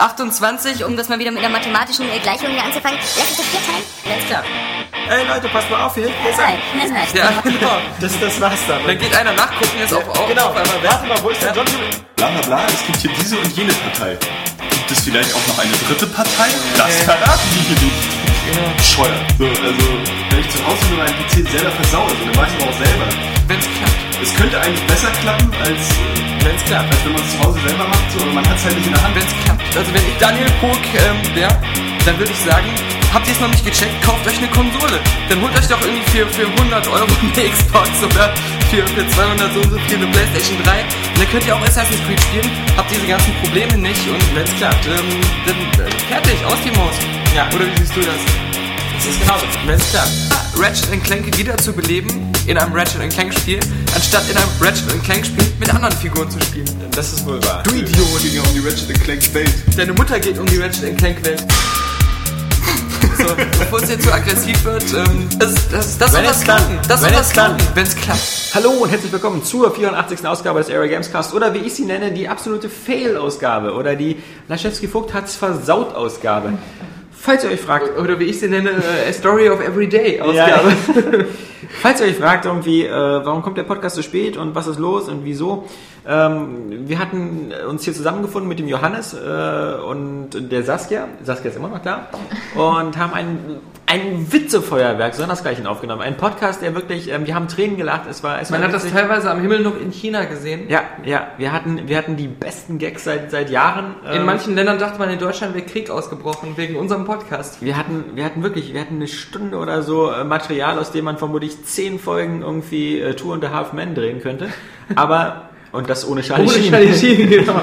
28, um das mal wieder mit einer mathematischen Gleichung hier anzufangen. Lass uns das vier teilen. Alles klar. Ey Leute, passt mal auf, hier hinten ist Nein, ein... nein, nein. Ja, genau. Das, das war's dann. Dann geht einer nachgucken, jetzt auf, auf, genau, auf einmal warte mal, wo ist der John? Bla bla bla, es gibt hier diese und jene Partei. Gibt es vielleicht auch noch eine dritte Partei? Das verraten die hier nicht. Bescheuert. So, also, wenn ich zu Hause nur meinen PC selber versaue, so, dann weiß ich aber auch selber. Wenn's klappt. Es könnte eigentlich besser klappen, als, Wenn's klappt. als wenn man es zu Hause selber macht, so, aber man hat es halt nicht in der Hand. Wenn's klappt. Also wenn ich Daniel Pog ähm, wäre, dann würde ich sagen, habt ihr es noch nicht gecheckt, kauft euch eine Konsole. Dann holt euch doch irgendwie für, für 100 Euro eine Xbox oder für, für 200 so und so viel eine Playstation 3. Und dann könnt ihr auch Assassin's Creed spielen, habt diese ganzen Probleme nicht und wenn's klappt, ähm, dann äh, fertig, aus die Maus. Ja. Oder wie siehst du das? Das ist genauso. Wenn's klappt. Ratchet Clank wieder zu beleben in einem Ratchet Clank Spiel, anstatt in einem Ratchet Clank Spiel mit anderen Figuren zu spielen. Das ist wohl wahr. Du Idiot! ging ja um die Ratchet Clank Welt. Deine Mutter geht um die Ratchet Clank Welt. So, bevor es jetzt zu aggressiv wird, ähm, das, das, das soll Wenn das es klappt. klappen. Das soll das klappen, wenn es klappt. Hallo und herzlich willkommen zur 84. Ausgabe des Area Games Cast oder wie ich sie nenne, die absolute Fail-Ausgabe oder die Laschewski Vogt hat's versaut Ausgabe. Falls ihr euch fragt, Oder wie ich sie nenne, äh, A Story of Everyday Ausgabe. Ja. Falls ihr euch fragt, irgendwie, äh, warum kommt der Podcast so spät und was ist los und wieso, ähm, wir hatten uns hier zusammengefunden mit dem Johannes äh, und der Saskia, Saskia ist immer noch da, und haben ein, ein Witzefeuerwerk, sondersgleichen aufgenommen. Ein Podcast, der wirklich, ähm, wir haben Tränen gelacht, es war, es Man war hat das witzig. teilweise am Himmel noch in China gesehen. Ja, ja, wir hatten, wir hatten die besten Gags seit, seit Jahren. In Ähm, manchen Ländern dachte man, in Deutschland wäre Krieg ausgebrochen wegen unserem Podcast. Wir hatten, wir hatten wirklich, wir hatten eine Stunde oder so äh, Material, aus dem man vermutlich zehn Folgen irgendwie äh, Two and a Half Men drehen könnte. Aber, und das ohne Charlie Ohne Sheen, genau.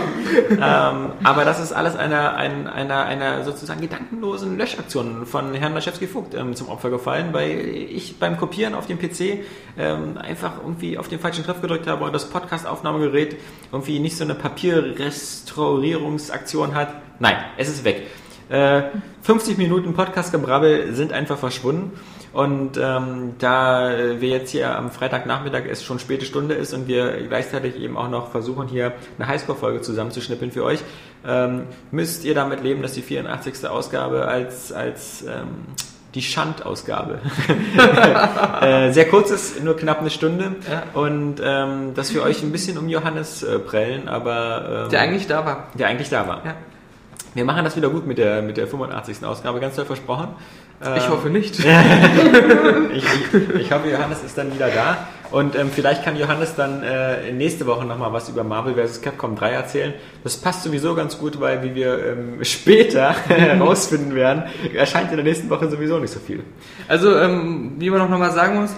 ähm, aber das ist alles einer, ein, einer, einer sozusagen gedankenlosen Löschaktion von Herrn Laschewski-Vogt ähm, zum Opfer gefallen, weil ich beim Kopieren auf dem PC ähm, einfach irgendwie auf den falschen Knopf gedrückt habe und das Podcast-Aufnahmegerät irgendwie nicht so eine Papierrestaurierungsaktion hat. Nein, es ist weg. Äh, 50 Minuten Podcast-Gebrabbel sind einfach verschwunden. Und ähm, da wir jetzt hier am Freitagnachmittag es schon späte Stunde ist und wir gleichzeitig eben auch noch versuchen, hier eine Highscore-Folge zusammenzuschnippeln für euch, ähm, müsst ihr damit leben, dass die 84. Ausgabe als, als ähm, die Schandausgabe äh, sehr kurz ist, nur knapp eine Stunde. Ja. Und ähm, dass wir euch ein bisschen um Johannes äh, prellen, aber ähm, Der eigentlich da war. der eigentlich da war. Ja. Wir machen das wieder gut mit der, mit der 85. Ausgabe, ganz toll versprochen. Ich Ähm, hoffe nicht. ich, ich, ich hoffe, Johannes ist dann wieder da. Und ähm, vielleicht kann Johannes dann äh, nächste Woche nochmal was über Marvel vs. Capcom 3 erzählen. Das passt sowieso ganz gut, weil, wie wir ähm, später herausfinden werden, erscheint in der nächsten Woche sowieso nicht so viel. Also, ähm, wie man noch mal sagen muss,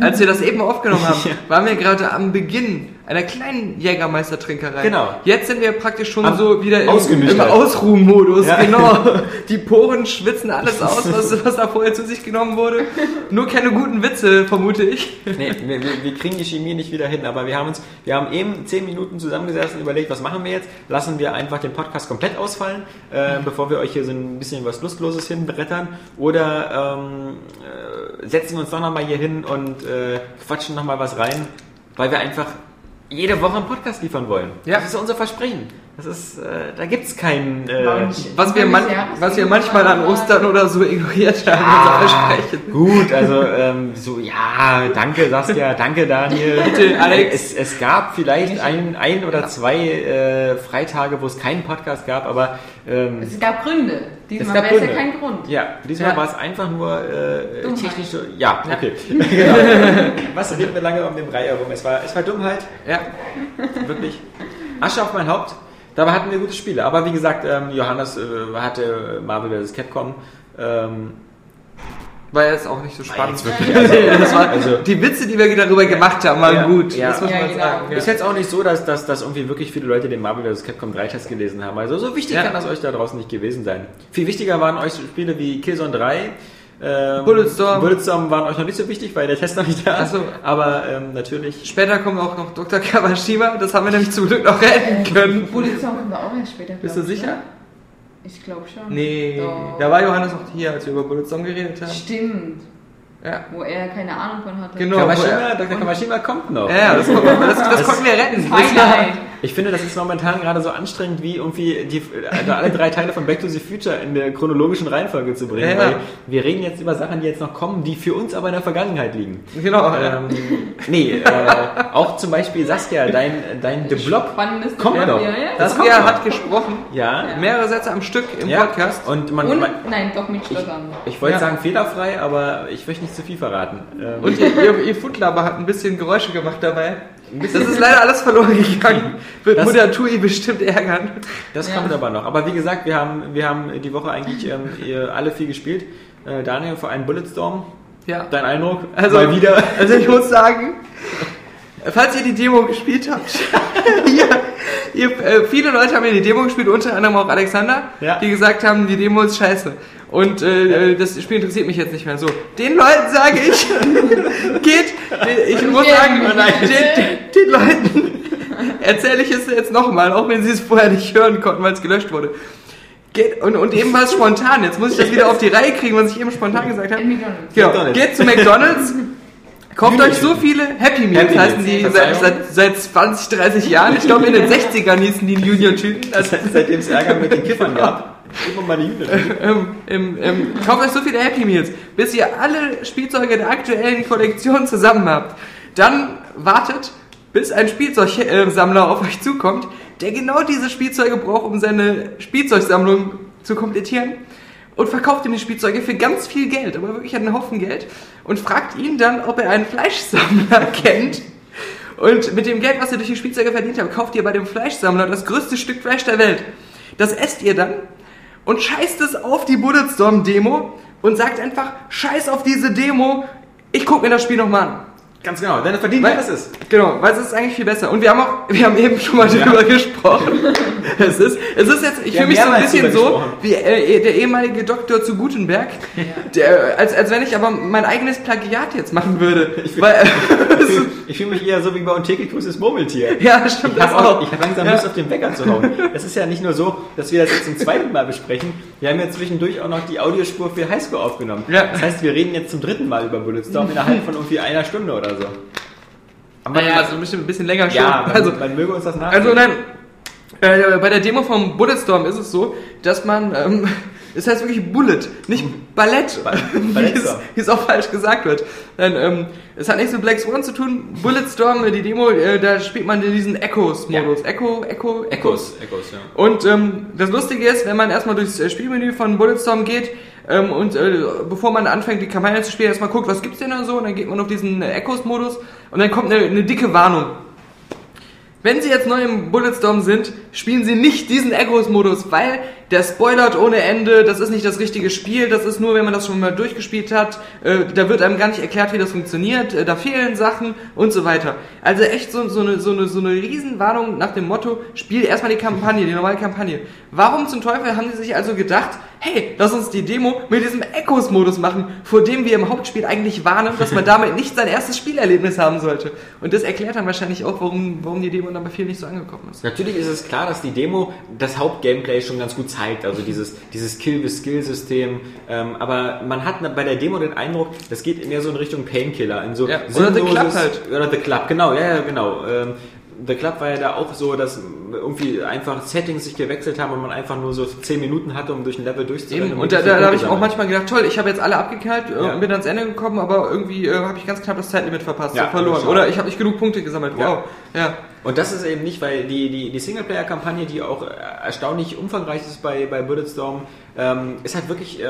als wir das eben aufgenommen haben, waren wir gerade am Beginn einer kleinen Jägermeistertrinkerei. Genau. Jetzt sind wir praktisch schon Am so wieder im, im. Ausruhmodus. Ja. Genau. Die Poren schwitzen alles aus, was, was da vorher zu sich genommen wurde. Nur keine guten Witze, vermute ich. Nee, wir, wir, wir kriegen die Chemie nicht wieder hin, aber wir haben uns, wir haben eben zehn Minuten zusammengesessen und überlegt, was machen wir jetzt? Lassen wir einfach den Podcast komplett ausfallen, äh, bevor wir euch hier so ein bisschen was Lustloses hinbrettern? Oder ähm, äh, setzen wir uns doch nochmal hier hin und äh, quatschen nochmal was rein, weil wir einfach jede Woche einen Podcast liefern wollen. Ja. Das ist unser Versprechen. Das ist, äh, da gibt's keinen. Äh, Was wir, man, was wir manchmal an Ostern oder so ignoriert haben, unser Versprechen. Gut, also ähm, so, ja, danke Saskia, danke Daniel. Bitte, Alex. Es, es gab vielleicht ein, ein oder zwei äh, Freitage, wo es keinen Podcast gab, aber ähm, Es gab Gründe. es Diesmal wäre es ja kein Grund. Ja, diesmal Ja. war es einfach nur äh, Dummheit. technische. Ja, okay. Genau. Was reden wir lange um den Brei herum? Es war, es war Dummheit, Ja. wirklich. Asche auf mein Haupt. Dabei hatten wir gute Spiele. Aber wie gesagt, ähm, Johannes äh, hatte Marvel vs. Capcom. Ähm, War jetzt auch nicht so spannend. wirklich, also- das war, also- die Witze, die wir darüber gemacht haben, waren Ja, gut. ja. Das muss Ja, man genau. sagen. Ist jetzt auch nicht so, dass, dass, dass irgendwie wirklich viele Leute den Marvel vs. Capcom 3 Test gelesen haben. Also so wichtig Ja. kann das euch da draußen nicht gewesen sein. Viel wichtiger waren euch Spiele wie Killzone 3. Ähm, Bulletstorm. Bulletstorm waren euch noch nicht so wichtig, weil der Test noch nicht da ist. So. Aber ähm, natürlich. Später kommt auch noch Dr. Kawashima, das haben wir nämlich zum Glück noch retten können. Bulletstorm kommen wir auch erst später. Bist du ich, sicher? oder? Ich glaube schon. Nee, Doch. da war Johannes noch hier, als wir über Bulletstorm geredet haben. Stimmt. Ja, Wo er keine Ahnung von hatte. Genau. Kawashima, Dr. Kawashima kommt noch. ja, ja das, das, das, das konnten wir retten. Highlight. Ich finde, das ist momentan gerade so anstrengend, wie irgendwie die, also alle drei Teile von Back to the Future in der chronologischen Reihenfolge zu bringen. Ja, ja. Weil wir reden jetzt über Sachen, die jetzt noch kommen, die für uns aber in der Vergangenheit liegen. Genau. Ähm, nee, äh, auch zum Beispiel Saskia, dein, dein The Blob Spannendes kommt Thema. noch. Ja. Das Saskia kommt noch. hat gesprochen. Ja, Mehrere Sätze am Stück im ja. Podcast. Und man, Und, man nein, doch mit Stottern. ich wollte Ja. sagen fehlerfrei, aber ich möchte nicht zu viel verraten. Ähm, Und ihr, ihr, ihr Foodlaber hat ein bisschen Geräusche gemacht dabei. Das ist leider alles verloren gegangen. Wird Das- Mutter Tui bestimmt ärgern. Das Ja. kommt aber noch. Aber wie gesagt, wir haben, wir haben die Woche eigentlich ähm, ihr alle viel gespielt. Äh, Daniel, vor allem Bulletstorm. Ja. Dein Eindruck? Also, Mal wieder. Also ich muss sagen, falls ihr die Demo gespielt habt, ihr, ihr, äh, viele Leute haben ja die Demo gespielt, unter anderem auch Alexander, Ja. die gesagt haben, die Demo ist scheiße. Und äh, äh, das Spiel interessiert mich jetzt nicht mehr so. Den Leuten sage ich, geht, ich muss sagen, oh den, den, Leuten erzähle ich es jetzt nochmal, auch wenn sie es vorher nicht hören konnten, weil es gelöscht wurde. Geht, und, und eben war es spontan. Jetzt muss ich das wieder auf die Reihe kriegen, was ich eben spontan gesagt habe. Genau. Geht zu McDonalds, kauft euch so viele Happy Meals, Happy heißen die seit, seit, seit 20, 30 Jahren. Ich glaube in den 60ern hießen die Junior-Tüten. Also, Seitdem es Ärger mit den Kiffern gab. Immer die Hühner. ähm, ähm, ähm, kauft euch so viele Happy Meals, bis ihr alle Spielzeuge der aktuellen Kollektion zusammen habt. Dann wartet, bis ein Spielzeugsammler auf euch zukommt, der genau diese Spielzeuge braucht, um seine Spielzeugsammlung zu komplettieren. Und verkauft ihm die Spielzeuge für ganz viel Geld, aber wirklich einen Haufen Geld. Und fragt ihn dann, ob er einen Fleischsammler kennt. Und mit dem Geld, was ihr durch die Spielzeuge verdient habt, kauft ihr bei dem Fleischsammler das größte Stück Fleisch der Welt. Das esst ihr dann und scheißt es auf die Bulletstorm-Demo und sagt einfach, scheiß auf diese Demo, ich guck mir das Spiel nochmal an. Ganz genau, denn es verdient, Weil- was es ist. Genau, weil es ist eigentlich viel besser. Und wir haben auch, wir haben eben schon mal Ja. drüber gesprochen. Es ist, es ist jetzt, ich fühle mich so ein bisschen so wie äh, der ehemalige Doktor zu Gutenberg, der, als, als wenn ich aber mein eigenes Plagiat jetzt machen würde. Ich fühle mich eher so wie bei Ontekikus das Murmeltier. ja, stimmt, Ich das habe hab langsam Ja. Lust auf den Wecker zu hauen. Es ist ja nicht nur so, dass wir das jetzt zum zweiten Mal besprechen. Wir haben ja zwischendurch auch noch die Audiospur für Highschool aufgenommen. Ja. Das heißt, wir reden jetzt zum dritten Mal über Bulletstorm innerhalb von irgendwie einer Stunde oder so. Aber Naja, also ein bisschen, ein bisschen länger schon. ja, man, also, man möge uns das nach. Also nein, äh, bei der Demo vom Bulletstorm ist es so, dass man, ähm, es heißt wirklich Bullet, nicht Ballett, Ba- wie, es, Ballettstorm. wie es auch falsch gesagt wird. Nein, ähm, es hat nichts mit Black Swan zu tun. Bulletstorm, äh, die Demo, äh, da spielt man in diesen Echos-Modus. Echo, Echo, Echos, Echos, ja. und ähm, das Lustige ist, wenn man erstmal durchs äh, Spielmenü von Bulletstorm geht ähm, und äh, bevor man anfängt, die Kampagne zu spielen, erstmal guckt, was gibt's denn da so, und dann geht man auf diesen äh, Echos-Modus und dann kommt eine, eine dicke Warnung. Wenn Sie jetzt neu im Bulletstorm sind, spielen Sie nicht diesen Echos-Modus, weil der spoilert ohne Ende, das ist nicht das richtige Spiel, das ist nur, wenn man das schon mal durchgespielt hat, äh, da wird einem gar nicht erklärt, wie das funktioniert, äh, da fehlen Sachen und so weiter. Also echt so, so, eine, so, eine, so eine Riesenwarnung nach dem Motto, spiel erstmal die Kampagne, die normale Kampagne. Warum zum Teufel haben die sich also gedacht, hey, lass uns die Demo mit diesem Echos-Modus machen, vor dem wir im Hauptspiel eigentlich warnen, dass man damit nicht sein erstes Spielerlebnis haben sollte. Und das erklärt dann wahrscheinlich auch, warum, warum die Demo dann bei vielen nicht so angekommen ist. Natürlich ist es klar, dass die Demo das Hauptgameplay schon ganz gut zeigt, also dieses, dieses Kill-with-Skill-System. Ähm, aber man hat bei der Demo den Eindruck, das geht mehr so in Richtung Painkiller. In so Ja, oder The Club halt. Oder The Club, genau, ja, ja, genau. Ähm, The Club war ja da auch so, dass irgendwie einfach Settings sich gewechselt haben und man einfach nur so 10 Minuten hatte, um durch ein Level durchzurennen. Eben, und und da, da, da habe ich auch manchmal gedacht, toll, ich habe jetzt alle abgeknallt äh, Ja. und bin ans Ende gekommen, aber irgendwie äh, habe ich ganz knapp das Zeitlimit verpasst, Ja, so verloren. Oder ich habe nicht genug Punkte gesammelt. Ja. Wow. Ja. Und das ist eben nicht, weil die, die, die Singleplayer-Kampagne, die auch äh, erstaunlich umfangreich ist bei, bei Bulletstorm, ähm, ist halt wirklich äh,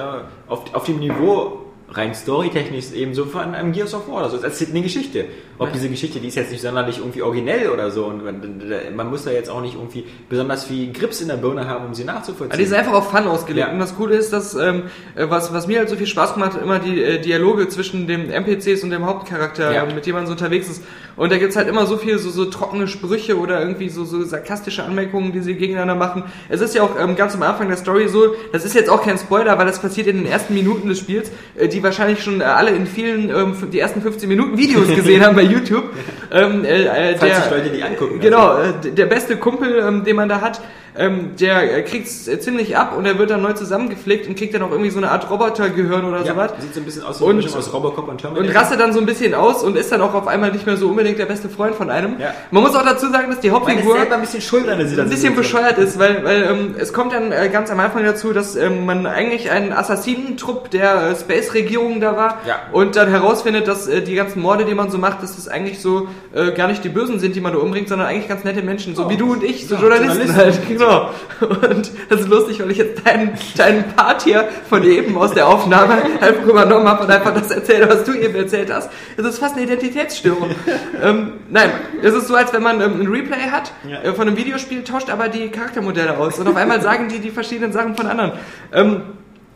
auf, auf dem Niveau rein storytechnisch eben so von einem Gears of War oder so. Es erzählt eine Geschichte. Ob diese Geschichte, die ist jetzt nicht sonderlich irgendwie originell oder so. Und man, man muss da jetzt auch nicht irgendwie besonders viel Grips in der Birne haben, um sie nachzuvollziehen. Also die sind einfach auf Fun ausgelegt. Ja. Und das Coole ist, dass ähm, äh, was, was mir halt so viel Spaß gemacht hat, immer die äh, Dialoge zwischen dem NPCs und dem Hauptcharakter, Ja. äh, mit dem man so unterwegs ist. Und da gibt's halt immer so viel so, so trockene Sprüche oder irgendwie so, so sarkastische Anmerkungen, die sie gegeneinander machen. Es ist ja auch ähm, ganz am Anfang der Story so, das ist jetzt auch kein Spoiler, weil das passiert in den ersten Minuten des Spiels, äh, die wahrscheinlich schon äh, alle in vielen, ähm, die ersten 15 Minuten Videos gesehen haben bei YouTube. Ähm, äh, äh, Falls der- sich Leute die angucken. Genau, äh, d- der beste Kumpel, ähm, den man da hat, ähm, der äh, kriegt es ziemlich ab und er wird dann neu zusammengepflegt und kriegt dann auch irgendwie so eine Art Robotergehirn oder Ja, sowas. sieht so ein bisschen aus wie Und- aus Robocop und Terminator. Und rastet dann so ein bisschen aus und ist dann auch auf einmal nicht mehr so unbedingt der beste Freund von einem. Ja. Man muss auch dazu sagen, dass die Hauptfigur ein bisschen schuld ein bisschen bescheuert ist, weil, weil ähm, es kommt dann äh, ganz am Anfang dazu, dass ähm, man eigentlich einen Assassinentrupp der äh, Space-Regierung da war Ja. und dann herausfindet, dass äh, die ganzen Morde, die man so macht, dass das eigentlich so äh, gar nicht die Bösen sind, die man da umbringt, sondern eigentlich ganz nette Menschen, so Oh. wie du und ich, so Journalisten, Journalisten. halt, genau. Und das ist lustig, weil ich jetzt deinen, deinen Part hier von eben aus der Aufnahme einfach übernommen habe und einfach das erzählt, was du eben erzählt hast. Das ist fast eine Identitätsstörung. ähm, nein, es ist so, als wenn man ähm, ein Replay hat Ja. äh, von einem Videospiel, tauscht aber die Charaktermodelle aus und auf einmal sagen die die verschiedenen Sachen von anderen. Ähm,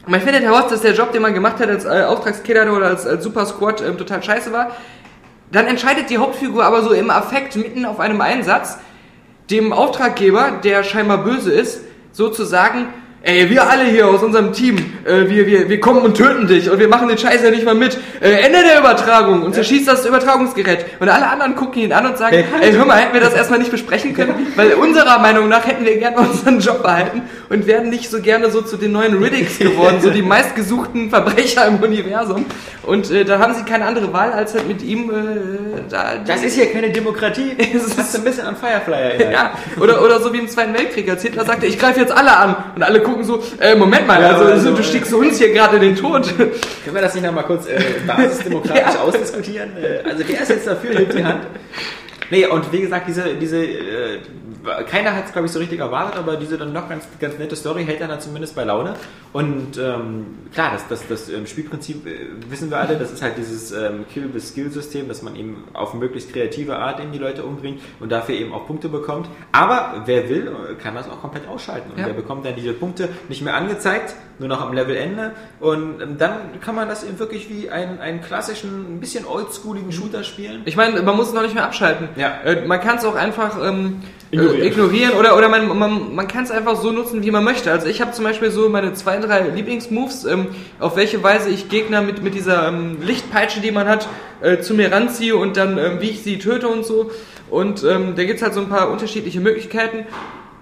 man findet heraus, dass der Job, den man gemacht hat als äh, Auftragskiller oder als, als Super Squad ähm, total scheiße war. Dann entscheidet die Hauptfigur aber so im Affekt mitten auf einem Einsatz, dem Auftraggeber, der scheinbar böse ist, sozusagen, ey, wir alle hier aus unserem Team, äh, wir, wir, wir kommen und töten dich und wir machen den Scheiß ja nicht mal mit. Äh, Ende der Übertragung und zerschießt das Übertragungsgerät. Und alle anderen gucken ihn an und sagen, ey, hör mal, hätten wir das erstmal nicht besprechen können, weil unserer Meinung nach hätten wir gerne unseren Job behalten und wären nicht so gerne so zu den neuen Riddicks geworden, so die meistgesuchten Verbrecher im Universum. Und äh, da haben sie keine andere Wahl, als halt mit ihm äh, da... Das ist hier keine Demokratie. Das ist ein bisschen an Firefly. Ja, oder, oder so wie im Zweiten Weltkrieg, als Hitler sagte, ich greife jetzt alle an. Und alle gucken so, äh, Moment mal, Ja, also, also, du äh, stiegst uns hier gerade in den Tod. Können wir das nicht nochmal kurz äh, basisdemokratisch ausdiskutieren? Äh, also wer ist jetzt dafür, hebt die Hand. Nee, und wie gesagt, diese, diese äh, keiner hat es, glaube ich, so richtig erwartet, aber diese dann noch ganz, ganz nette Story hält dann zumindest bei Laune. Und ähm, klar, das, das, das ähm, Spielprinzip äh, wissen wir alle, das ist halt dieses ähm, Kill-with-Skill-System, dass man eben auf möglichst kreative Art eben die Leute umbringt und dafür eben auch Punkte bekommt. Aber wer will, kann das auch komplett ausschalten. Und Ja. der bekommt dann diese Punkte nicht mehr angezeigt, nur noch am Levelende. Und ähm, dann kann man das eben wirklich wie einen, einen klassischen, ein bisschen oldschooligen Shooter spielen. Ich meine, man muss es noch nicht mehr abschalten. Ja. Äh, man kann es auch einfach ähm, Ignorieren. Äh, ignorieren oder, oder man, man, man kann es einfach so nutzen, wie man möchte. Also ich habe zum Beispiel so meine zwei, drei Lieblingsmoves, ähm, auf welche Weise ich Gegner mit, mit dieser ähm, Lichtpeitsche, die man hat, äh, zu mir ranziehe und dann, ähm, wie ich sie töte und so. Und ähm, da gibt's halt so ein paar unterschiedliche Möglichkeiten.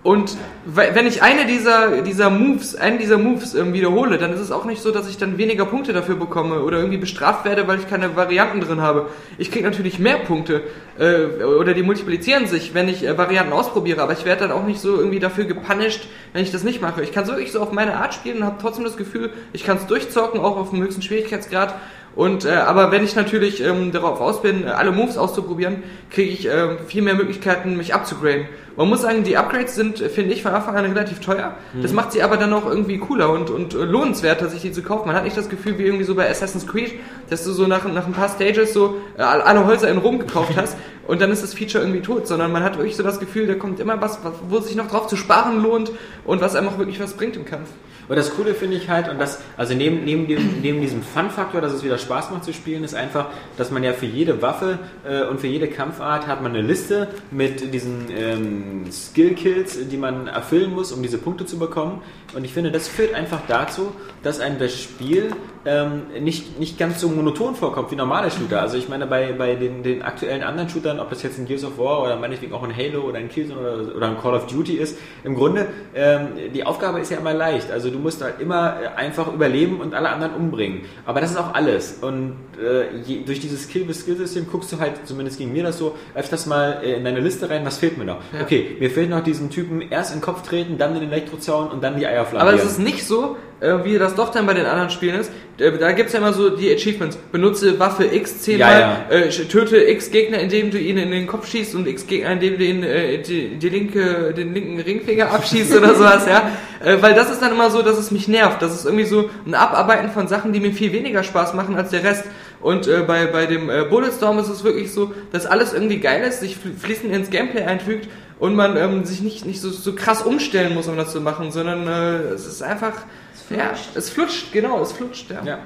Und we- wenn ich eine dieser, dieser Moves, einen dieser Moves ähm, wiederhole, dann ist es auch nicht so, dass ich dann weniger Punkte dafür bekomme oder irgendwie bestraft werde, weil ich keine Varianten drin habe. Ich kriege natürlich mehr Punkte äh, oder die multiplizieren sich, wenn ich äh, Varianten ausprobiere, aber ich werde dann auch nicht so irgendwie dafür gepunished, wenn ich das nicht mache. Ich kann so wirklich so auf meine Art spielen und habe trotzdem das Gefühl, ich kann es durchzocken, auch auf dem höchsten Schwierigkeitsgrad. Und äh, aber wenn ich natürlich ähm, darauf aus bin, äh, alle Moves auszuprobieren, kriege ich ähm, viel mehr Möglichkeiten, mich abzugraden. Man muss sagen, die Upgrades sind, äh, finde ich, von Anfang an relativ teuer. Das macht sie aber dann auch irgendwie cooler und, und äh, lohnenswerter, sich die zu kaufen. Man hat nicht das Gefühl, wie irgendwie so bei Assassin's Creed, dass du so nach, nach ein paar Stages so äh, alle Häuser in Rom gekauft hast und dann ist das Feature irgendwie tot, sondern man hat wirklich so das Gefühl, da kommt immer was, was wo es sich noch drauf zu sparen lohnt und was einem auch wirklich was bringt im Kampf. Und das Coole finde ich halt, und das, also neben, neben, dem, neben diesem Fun-Faktor, dass es wieder Spaß macht zu spielen, ist einfach, dass man ja für jede Waffe äh, und für jede Kampfart hat man eine Liste mit diesen ähm, Skill-Kills, die man erfüllen muss, um diese Punkte zu bekommen. Und ich finde, das führt einfach dazu, dass einem das Spiel ähm, nicht, nicht ganz so monoton vorkommt wie normale Shooter. Also ich meine, bei, bei den, den aktuellen anderen Shootern, ob das jetzt ein Gears of War oder meinetwegen auch ein Halo oder ein Killzone oder, oder ein Call of Duty ist, im Grunde, ähm, die Aufgabe ist ja immer leicht. Also du musst halt immer äh, einfach überleben und alle anderen umbringen. Aber das ist auch alles. Und äh, je, durch dieses Kill-with-Skill-System guckst du halt, zumindest ging mir das so, öfters mal äh, in deine Liste rein, was fehlt mir noch? Ja. Okay, mir fehlt noch diesen Typen erst in den Kopf treten, dann in den Elektrozaun und dann die Eier Aber es ist nicht so, äh, wie das doch dann bei den anderen Spielen ist. Äh, Da gibt's ja immer so die Achievements. Benutze Waffe X zehnmal, Ja, Äh, sch- töte X Gegner, indem du ihn in den Kopf schießt und X Gegner, indem du ihn, äh, die, die linke, den linken Ringfinger abschießt oder sowas, ja. Äh, weil das ist dann immer so, dass es mich nervt. Das ist irgendwie so ein Abarbeiten von Sachen, die mir viel weniger Spaß machen als der Rest. Und äh, bei, bei dem äh, Bulletstorm ist es wirklich so, dass alles irgendwie geil ist, sich fl- fließend ins Gameplay einfügt und man ähm, sich nicht, nicht so, so krass umstellen muss, um das zu machen, sondern äh, es ist einfach, Es ja, flutscht. es flutscht, genau, es flutscht, ja. Ja.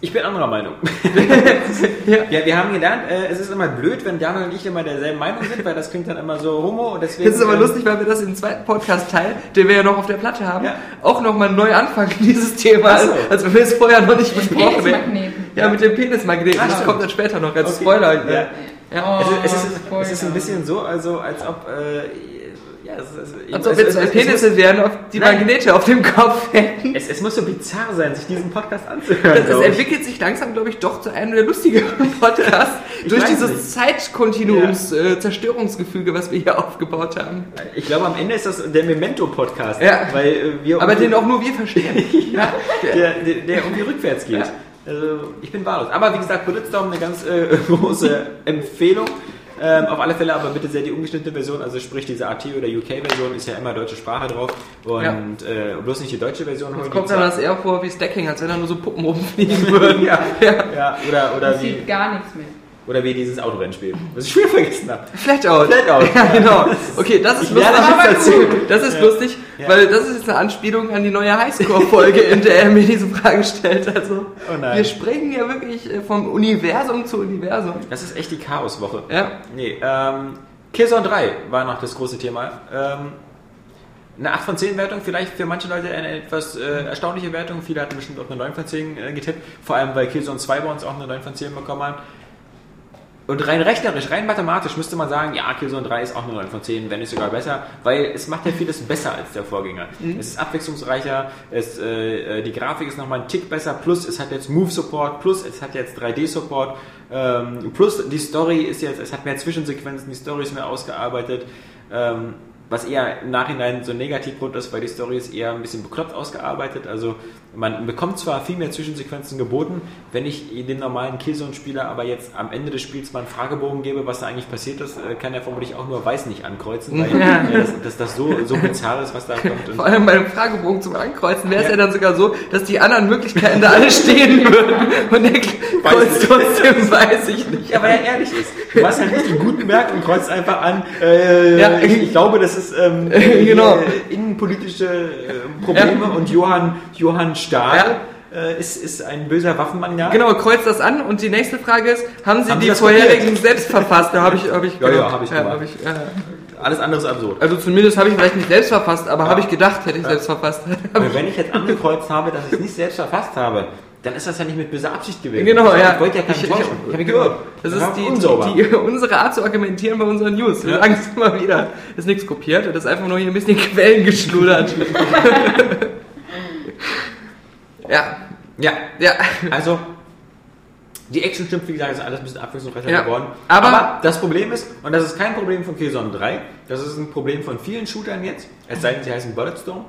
Ich bin anderer Meinung. Ja. Ja, wir haben gelernt, äh, es ist immer blöd, wenn Daniel und ich immer derselben Meinung sind, weil das klingt dann immer so homo und deswegen. Das ist aber ähm, lustig, weil wir das im zweiten Podcast-Teil, den wir ja noch auf der Platte haben, Ja. auch nochmal neu anfangen, dieses Thema. So. Als wenn wir es vorher noch nicht besprochen hätten. Penismagneten. Ja, mit dem Penismagneten. Ach Das kommt dann später noch als Okay. Spoiler. Ja. Ja. Ja. Es ist, es, ist, Oh, es ist ein bisschen so, also als ob äh, ja, es, es, Als ob es- wir es- Penisse wären, auf die Nein. Magnete auf dem Kopf hätten. Es, es muss so bizarr sein, sich diesen Podcast anzuhören. Das, es entwickelt sich langsam, glaube ich, doch zu einem der lustigeren Podcasts. Durch dieses nicht. Zeitkontinuums, äh, was wir hier aufgebaut haben. Ich glaube, am Ende ist das der Memento-Podcast. Ja. Weil äh, wir Aber den auch nur wir verstehen. ja, der, der, der irgendwie rückwärts geht. Ja. Also, ich bin wahllos. Aber wie gesagt, Bulletstorm eine ganz äh, große Empfehlung. Ähm, auf alle Fälle aber bitte sehr die ungeschnittene Version, also sprich diese AT oder UK-Version ist ja immer deutsche Sprache drauf und Ja. äh, bloß nicht die deutsche Version die kommt dann das eher vor wie Stacking, als wenn da nur so Puppen rumfliegen würden. ja, Ja. ja, oder, oder, Das wie, sieht gar nichts mehr. Oder wie dieses Autorennspiel, was ich schon vergessen habe. Flatout. Flatout. Ja, genau. Okay, das ist Ich lustig. dazu. Das ist Ja. lustig, Ja. weil das ist jetzt eine Anspielung an die neue Highscore-Folge, in der er mir diese Frage stellt. Also, Oh nein. wir springen ja wirklich äh, vom Universum zu Universum. Das ist echt die Chaoswoche. Ja. Nee, ähm, Killzone 3 war noch das große Thema. Ähm, eine 8 von 10 Wertung, vielleicht für manche Leute eine etwas äh, erstaunliche Wertung. Viele hatten bestimmt auf eine 9 von 10 äh, getippt, vor allem weil Killzone 2 bei uns auch eine 9 von 10 bekommen hat. Und rein rechnerisch, rein mathematisch müsste man sagen, ja, Killzone 3 ist auch eine 9 von 10, wenn nicht sogar besser, weil es macht ja vieles besser als der Vorgänger. Es ist abwechslungsreicher, es, äh, äh, die Grafik ist nochmal ein Tick besser, plus es hat jetzt Move-Support, plus es hat jetzt 3D-Support, ähm, plus die Story ist jetzt, es hat mehr Zwischensequenzen, die Story ist mehr ausgearbeitet, ähm, was eher im Nachhinein so ein Negativgrund ist, weil die Story ist eher ein bisschen bekloppt ausgearbeitet. Also man bekommt zwar viel mehr Zwischensequenzen geboten, wenn ich dem normalen Killzone-Spieler aber jetzt am Ende des Spiels mal einen Fragebogen gebe, was da eigentlich passiert ist, äh, kann er vermutlich auch nur Weiß nicht ankreuzen, weil Ja. äh, das, dass das so, so bizarr ist, was da kommt. Und Vor allem bei dem Fragebogen zum Ankreuzen wäre es ja. dann sogar so, dass die anderen Möglichkeiten da alle stehen würden. Und der kreuzt trotzdem, weiß ich nicht. Ja, weil er ehrlich ist. Du machst halt nicht den guten Merk und kreuzt einfach an. Äh, Ja. ich, ich glaube, das ist ähm, Genau. äh, innenpolitische äh, Probleme und Johann, Johann Stahl äh, ist, ist ein böser Waffenmagnat. Genau, kreuzt das an und die nächste Frage ist, haben Sie Haben Sie die das vorherigen kopiert? selbst verfasst? Da habe ich, hab ich, Ja, ja, gedacht. hab ich gemacht. hab ich, äh, Alles andere ist absurd. also zumindest habe ich vielleicht nicht selbst verfasst, aber habe ich gedacht, hätte ich selbst verfasst. Wenn ich jetzt angekreuzt habe, dass ich es nicht selbst verfasst habe, dann ist das ja nicht mit böser Absicht gewesen. Genau, ja. Ich wollte ja keinen Ich- ich- täuschen. Ich habe gehört. Das ist die, unsauber. die, die, unsere Art zu argumentieren bei unseren News. Wir Ja. sagen es immer wieder. Ist nichts kopiert, das ist einfach nur hier ein bisschen Quellen geschludert. ja, Ja, ja. Also, die Action stimmt, wie gesagt, ist alles ein bisschen abwechslungsreicher Ja, geworden. aber- das Problem ist, und das ist kein Problem von Killzone 3, das ist ein Problem von vielen Shootern jetzt, es sei denn, sie heißen Bulletstorm.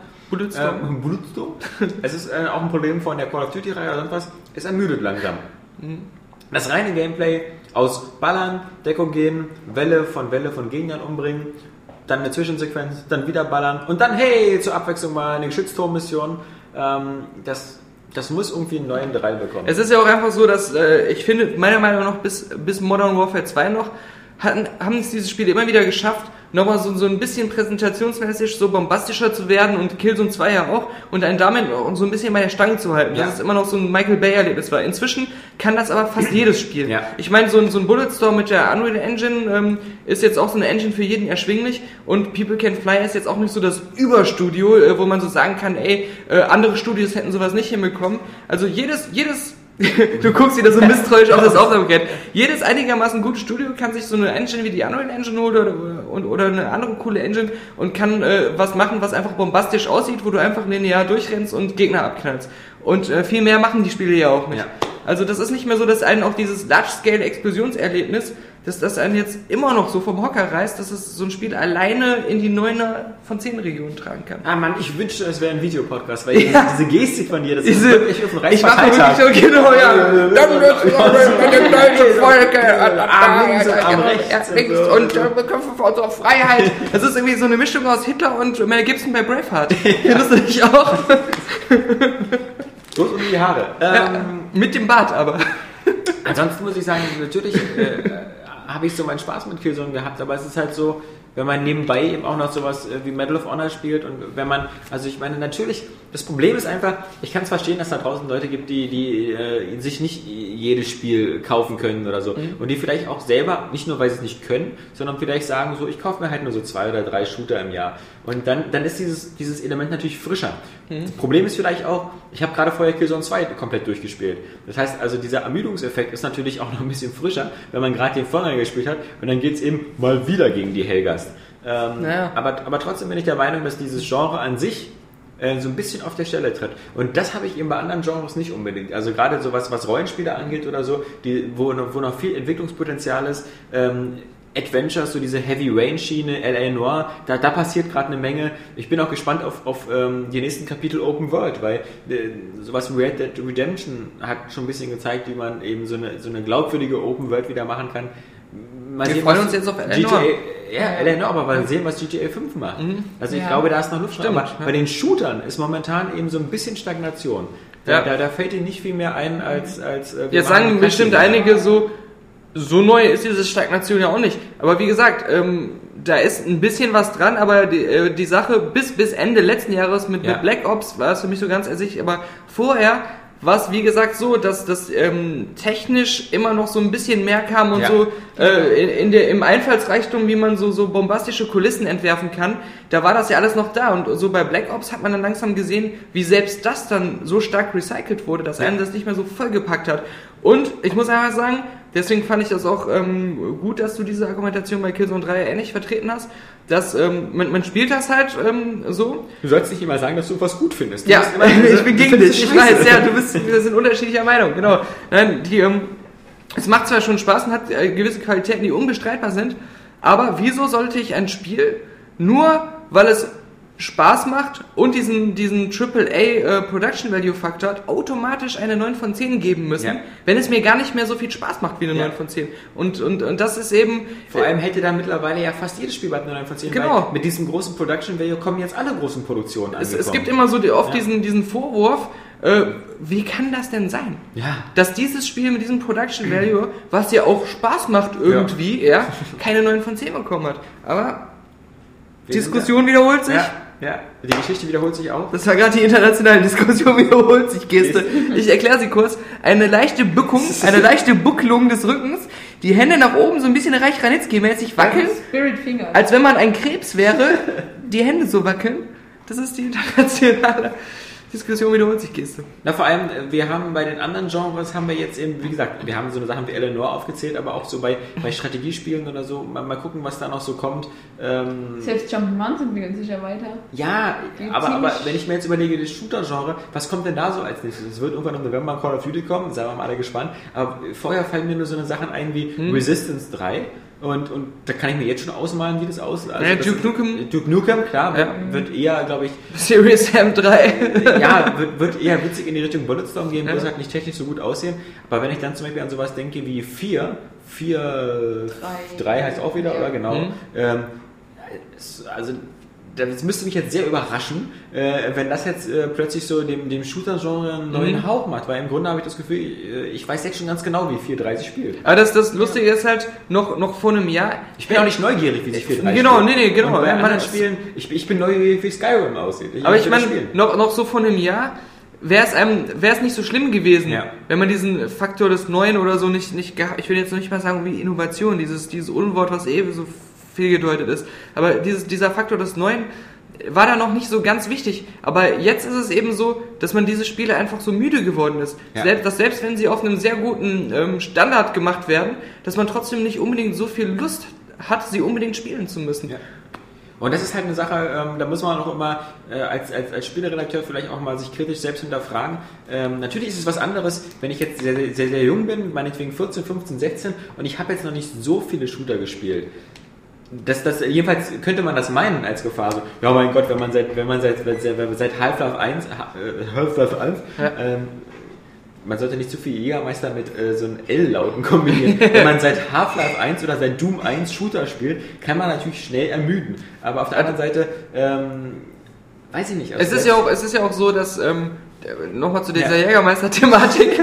Bulletstorm. Ähm, es ist äh, auch ein Problem von der Call of Duty-Reihe oder sonst was, es ermüdet langsam. Das reine Gameplay aus Ballern, Deckung geben, Welle von Welle von Gegnern umbringen, dann eine Zwischensequenz, dann wieder ballern und dann, hey, zur Abwechslung mal eine Geschützturmmission. Ähm, das, das muss irgendwie einen neuen Drall bekommen. Es ist ja auch einfach so, dass äh, ich finde, meiner Meinung nach bis, bis Modern Warfare 2 noch, hatten, haben es diese Spiele immer wieder geschafft, nochmal so, so ein bisschen präsentationsmäßig so bombastischer zu werden und Killzone 2 ja auch und einen damit auch so ein bisschen bei der Stange zu halten. Ja. Das ist immer noch so ein Michael Bay-Erlebnis war. Inzwischen kann das aber fast jedes Spiel. Ja. Ich meine, so ein, so ein Bulletstorm mit der Unreal Engine ähm, ist jetzt auch so eine Engine für jeden erschwinglich und People Can Fly ist jetzt auch nicht so das Überstudio, äh, wo man so sagen kann, ey, äh, andere Studios hätten sowas nicht hinbekommen. Also jedes, jedes du guckst wieder so misstrauisch auf das Aufnahmegerät. Jedes einigermaßen gute Studio kann sich so eine Engine wie die Unreal Engine holen oder, oder, oder eine andere coole Engine und kann äh, was machen, was einfach bombastisch aussieht, wo du einfach linear durchrennst und Gegner abknallst. Und äh, viel mehr machen die Spiele ja auch nicht. Ja. Also das ist nicht mehr so, dass einen auch dieses Large-Scale-Explosionserlebnis, dass das einen jetzt immer noch so vom Hocker reißt, dass es so ein Spiel alleine in die 9er von 10 Regionen tragen kann. Ah Mann, ich wünschte, es wäre ein Videopodcast, weil Ja. diese, Gestik von dir, das Diese, ist wirklich auf dem ich mache wirklich so, genau, ja. Dann wird's mit dem deutschen Volke. Arm links und Ja, rechts links und äh, wir kämpfen für unsere Freiheit. Das ist irgendwie so eine Mischung aus Hitler und Mel Gibson bei Braveheart. Findest du nicht auch? Bloß um die Haare. Ähm, Mit dem Bart aber. Ansonsten muss ich sagen, natürlich äh, habe ich so meinen Spaß mit Killzone gehabt, aber es ist halt so, wenn man nebenbei eben auch noch sowas äh, wie Medal of Honor spielt und wenn man, also ich meine, natürlich, das Problem ist einfach, ich kann es verstehen, dass da draußen Leute gibt, die, die äh, sich nicht jedes Spiel kaufen können oder so und die vielleicht auch selber, nicht nur weil sie es nicht können, sondern vielleicht sagen so, ich kaufe mir halt nur so zwei oder drei Shooter im Jahr und dann, dann ist dieses, dieses Element natürlich frischer. Das Problem ist vielleicht auch, ich habe gerade vorher Killzone 2 komplett durchgespielt. Das heißt also, dieser Ermüdungseffekt ist natürlich auch noch ein bisschen frischer, wenn man gerade den Vorgänger gespielt hat und dann geht es eben mal wieder gegen die Helgast. Ähm, Naja. aber, aber trotzdem bin ich der Meinung, dass dieses Genre an sich äh, so ein bisschen auf der Stelle tritt. Und das habe ich eben bei anderen Genres nicht unbedingt. Also gerade so was, Rollenspiele angeht oder so, die, wo, noch- wo noch viel Entwicklungspotenzial ist. Ähm, Adventures, so diese Heavy Rain Schiene, LA Noir, da, da passiert gerade eine Menge. Ich bin auch gespannt auf, auf ähm, die nächsten Kapitel Open World, weil äh, sowas wie Red Dead Redemption hat schon ein bisschen gezeigt, wie man eben so eine, so eine glaubwürdige Open World wieder machen kann. Mal Wir sehen, freuen uns jetzt auf LA GTA. Ja, LA Noir, aber mal sehen, was GTA 5 macht. Also ich Ja. glaube, da ist noch Luft drin. Stimmt, Aber bei den Shootern ist momentan eben so ein bisschen Stagnation. Da, Ja. da, da fällt ihnen nicht viel mehr ein als... als äh, Jetzt sagen bestimmt einige so, so neu ist diese Stagnation ja auch nicht. Aber wie gesagt, ähm, da ist ein bisschen was dran, aber die, äh, die Sache bis, bis Ende letzten Jahres mit, Ja. mit Black Ops war es für mich so ganz ersichtlich, aber vorher war es wie gesagt so, dass das ähm, technisch immer noch so ein bisschen mehr kam und Ja. so äh, in, in der, im Einfallsreichtum, wie man so, so bombastische Kulissen entwerfen kann, da war das ja alles noch da und so bei Black Ops hat man dann langsam gesehen, wie selbst das dann so stark recycelt wurde, dass einem das nicht mehr so vollgepackt hat. Und ich muss einfach sagen, deswegen fand ich das auch ähm, gut, dass du diese Argumentation bei Killzone 3 ähnlich vertreten hast, dass ähm, man, man spielt das halt ähm, so. Du sollst nicht immer sagen, dass du was gut findest. Du Ja, diese- ich bin gegen dich, ich weiß, ja, du bist, wir sind unterschiedlicher Meinung, genau. Nein, die, ähm, es macht zwar schon Spaß und hat äh, gewisse Qualitäten, die unbestreitbar sind, aber wieso sollte ich ein Spiel nur, weil es Spaß macht und diesen, diesen AAA äh, Production Value Faktor hat, automatisch eine 9 von 10 geben müssen, Ja. wenn es mir gar nicht mehr so viel Spaß macht wie eine Ja. 9 von 10. Und, und, und das ist eben... Vor allem hätte da mittlerweile ja fast jedes Spiel bei 9 von 10. Genau. Mit diesem großen Production Value kommen jetzt alle großen Produktionen es, angekommen. es gibt immer so die, oft Ja. diesen, diesen Vorwurf, äh, wie kann das denn sein? Ja. dass dieses Spiel mit diesem Production Value, was ja auch Spaß macht irgendwie, ja, keine 9 von 10 bekommen hat. Aber Wir Diskussion wiederholt sich. Ja, ja, die Geschichte wiederholt sich auch. Das war gerade die internationale Diskussion wiederholt sich Geste. Ich erkläre sie kurz. Eine leichte Bückung, eine leichte Buckelung des Rückens, die Hände nach oben so ein bisschen Reich Ranitzky-mäßig wackeln, Spirit Finger. als wenn man ein Krebs wäre, die Hände so wackeln. Das ist die internationale Diskussion wiederholt sich Geste. Na, vor allem, äh, wir haben bei den anderen Genres, haben wir jetzt eben, wie gesagt, wir haben so eine Sachen wie Eleanor aufgezählt, aber auch so bei, bei Strategiespielen oder so, mal, mal gucken, was da noch so kommt. Ähm, Selbst Jump'n'Runs entwickeln sich ja weiter. ja, aber, aber wenn ich mir jetzt überlege, das Shooter-Genre, was kommt denn da so als nächstes? Es wird irgendwann im November Call of Duty kommen, seien wir mal alle gespannt. Aber vorher fallen mir nur so eine Sachen ein wie Hm. Resistance 3. Und, und da kann ich mir jetzt schon ausmalen, wie das aussieht. Also Ja, das- Duke Nukem. Duke Nukem, klar, Ja. wird eher, glaube ich, Serious Sam 3. ja, wird, wird eher witzig in die Richtung Bulletstorm gehen, Ja. muss halt nicht technisch so gut aussehen. Aber wenn ich dann zum Beispiel an sowas denke wie 4, 4, Drei. 3 heißt auch wieder, Ja. oder genau. Mhm. Ähm, also, das müsste mich jetzt sehr überraschen, äh, wenn das jetzt äh, plötzlich so dem, dem Shooter-Genre einen neuen Mhm. Hauch macht, weil im Grunde habe ich das Gefühl, äh, ich weiß jetzt schon ganz genau, wie 430 spielt. Aber das, das Lustige ist halt, noch, noch vor einem Jahr. Ich bin auch nicht neugierig, wie sich 430 Genau, spielt. nee, nee, genau. Und bei Ja, anderen Spielen, ich, ich bin neugierig, wie Skyrim aussieht. Aber ich meine, noch, noch so vor einem Jahr wäre es einem, wäre es nicht so schlimm gewesen, Ja. wenn man diesen Faktor des Neuen oder so nicht, nicht, geha- ich will jetzt noch nicht mal sagen wie Innovation, dieses, dieses Unwort, was eh so viel gedeutet ist, aber dieses, dieser Faktor des Neuen war da noch nicht so ganz wichtig. Aber jetzt ist es eben so, dass man diese Spiele einfach so müde geworden ist. Ja. Selbst, dass selbst wenn sie auf einem sehr guten ähm, Standard gemacht werden, dass man trotzdem nicht unbedingt so viel Lust hat, sie unbedingt spielen zu müssen. Ja. Und das ist halt eine Sache, ähm, da muss man auch immer äh, als, als, als Spieleredakteur vielleicht auch mal sich kritisch selbst hinterfragen. Ähm, natürlich ist es was anderes, wenn ich jetzt sehr, sehr, sehr jung bin, meinetwegen 14, 15, 16 und ich habe jetzt noch nicht so viele Shooter gespielt. Das, das, jedenfalls könnte man das meinen als Gefahr. So, ja, mein Gott, wenn man seit, wenn man seit, seit Half-Life 1, Ha- äh, Half-Life 1 Ja. ähm, man sollte nicht zu viel Jägermeister mit äh, so einem L-Lauten kombinieren. Wenn man seit Half-Life 1 oder seit Doom 1 Shooter spielt, kann man natürlich schnell ermüden. Aber auf der anderen Seite, ähm, weiß ich nicht. also Es ist ja auch, es ist ja auch so, dass ähm, nochmal zu dieser Ja. Jägermeister-Thematik,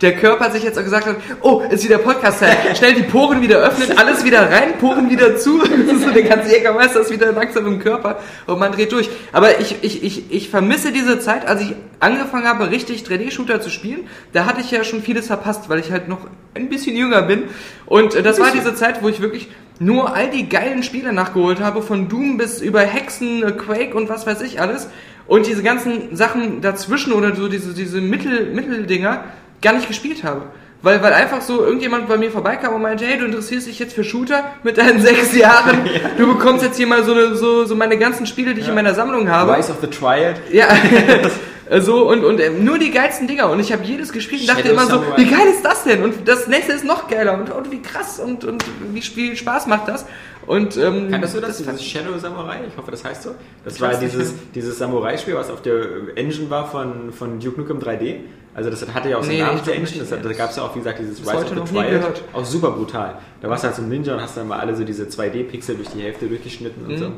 der Körper sich jetzt auch gesagt hat, oh, ist wieder Podcast-Zeit, schnell die Poren wieder öffnen, alles wieder rein, Poren wieder zu, so der ganze Jägermeister ist wieder langsam im Körper. Und man dreht durch. Aber ich, ich, ich, ich vermisse diese Zeit, als ich angefangen habe, richtig 3D-Shooter zu spielen, da hatte ich ja schon vieles verpasst, weil ich halt noch ein bisschen jünger bin. Und äh, das war diese Zeit, wo ich wirklich nur all die geilen Spiele nachgeholt habe, von Doom bis über Hexen, äh, Quake und was weiß ich alles. Und diese ganzen Sachen dazwischen oder so diese, diese Mittel, Mitteldinger gar nicht gespielt habe. Weil, weil einfach so irgendjemand bei mir vorbeikam und meinte, hey, du interessierst dich jetzt für Shooter mit deinen sechs Jahren. Du bekommst jetzt hier mal so, eine, so, so meine ganzen Spiele, die ich in meiner Sammlung habe. Rise of the Triad. Ja, so und, und ähm, nur die geilsten Dinger. Und ich habe jedes gespielt und dachte Shadow immer so, wie geil ist das denn? Und das nächste ist noch geiler und, und wie krass und, und wie viel Spaß macht das. Und ähm, Kanntest du das, fand dieses Shadow Samurai? Ich hoffe, das heißt so. Das war dieses, dieses Samurai-Spiel, was auf der Engine war von, von Duke Nukem 3D. Also das hatte ja auch so Nee, einen Namen ich der glaub Engine. nicht. Das, da gab es ja auch, wie gesagt, dieses Rise of the Triad. Auch super brutal. Da warst du halt so ein Ninja und hast dann mal alle so diese 2D-Pixel durch die Hälfte durchgeschnitten und Mhm. so.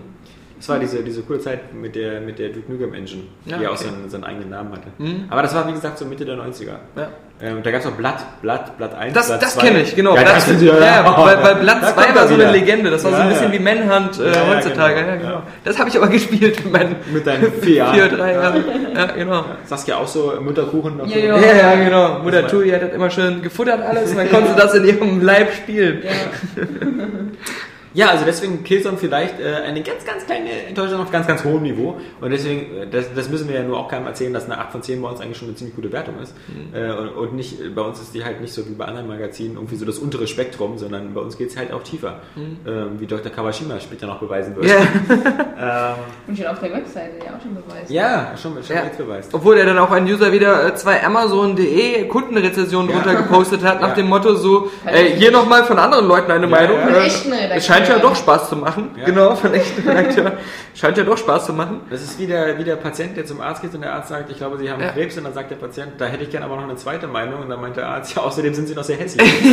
Das war diese, diese coole Zeit mit der, mit der Duke Nukem Engine, Ja, die auch okay. so einen, so einen eigenen Namen hatte. Mhm. Aber das war, wie gesagt, so Mitte der 90er. Ja. Ähm, da gab es auch Blatt, Blatt, Blatt 1, Das, Blatt das 2. kenne ich, genau. Ja, Blatt, das ja, ja, weil, weil Blatt Da 2 kommt war so eine. Legende. Das war so ein Ja, bisschen ja. wie Manhunt äh, Ja, ja, heutzutage. genau. Ja, genau. Ja. Das habe ich aber gespielt mit meinen Mit deinen vier Jahren. vier, drei Jahren. Ja, genau. Saskia auch so Mutterkuchen Ja, so. ja. Ja, ja, genau. Mutter Tui hat das immer schön gefuttert alles und dann konnte sie das in ihrem Leib spielen. Ja, also deswegen Killzone vielleicht äh, eine ganz, ganz kleine Enttäuschung auf ganz, ganz hohem Niveau. Und deswegen, äh, das, das müssen wir ja nur auch keinem erzählen, dass eine 8 von 10 bei uns eigentlich schon eine ziemlich gute Wertung ist. Mhm. Äh, und, und nicht, bei uns ist die halt nicht so wie bei anderen Magazinen irgendwie so das untere Spektrum, sondern bei uns geht es halt auch tiefer. Ähm, wie Dr. Kawashima später noch beweisen wird. Mhm. Ja. Ähm, Und schon auf der Webseite ja auch schon beweist. ja, schon, schon Ja. jetzt beweist. Obwohl er dann auch ein User wieder äh, zwei Amazon.de Kundenrezensionen Ja. drunter gepostet hat, nach Ja. dem Motto so, äh, hier nochmal von anderen Leuten eine Ja, Meinung. ja. Äh, scheint ja doch Spaß zu machen. Ja. Genau, von echten Redakteuren. scheint ja doch Spaß zu machen. Das ist wie der, wie der Patient, der zum Arzt geht und der Arzt sagt, ich glaube, Sie haben Ja. Krebs. Und dann sagt der Patient, da hätte ich gerne aber noch eine zweite Meinung. Und dann meint der Arzt, ja, außerdem sind Sie noch sehr hässlich.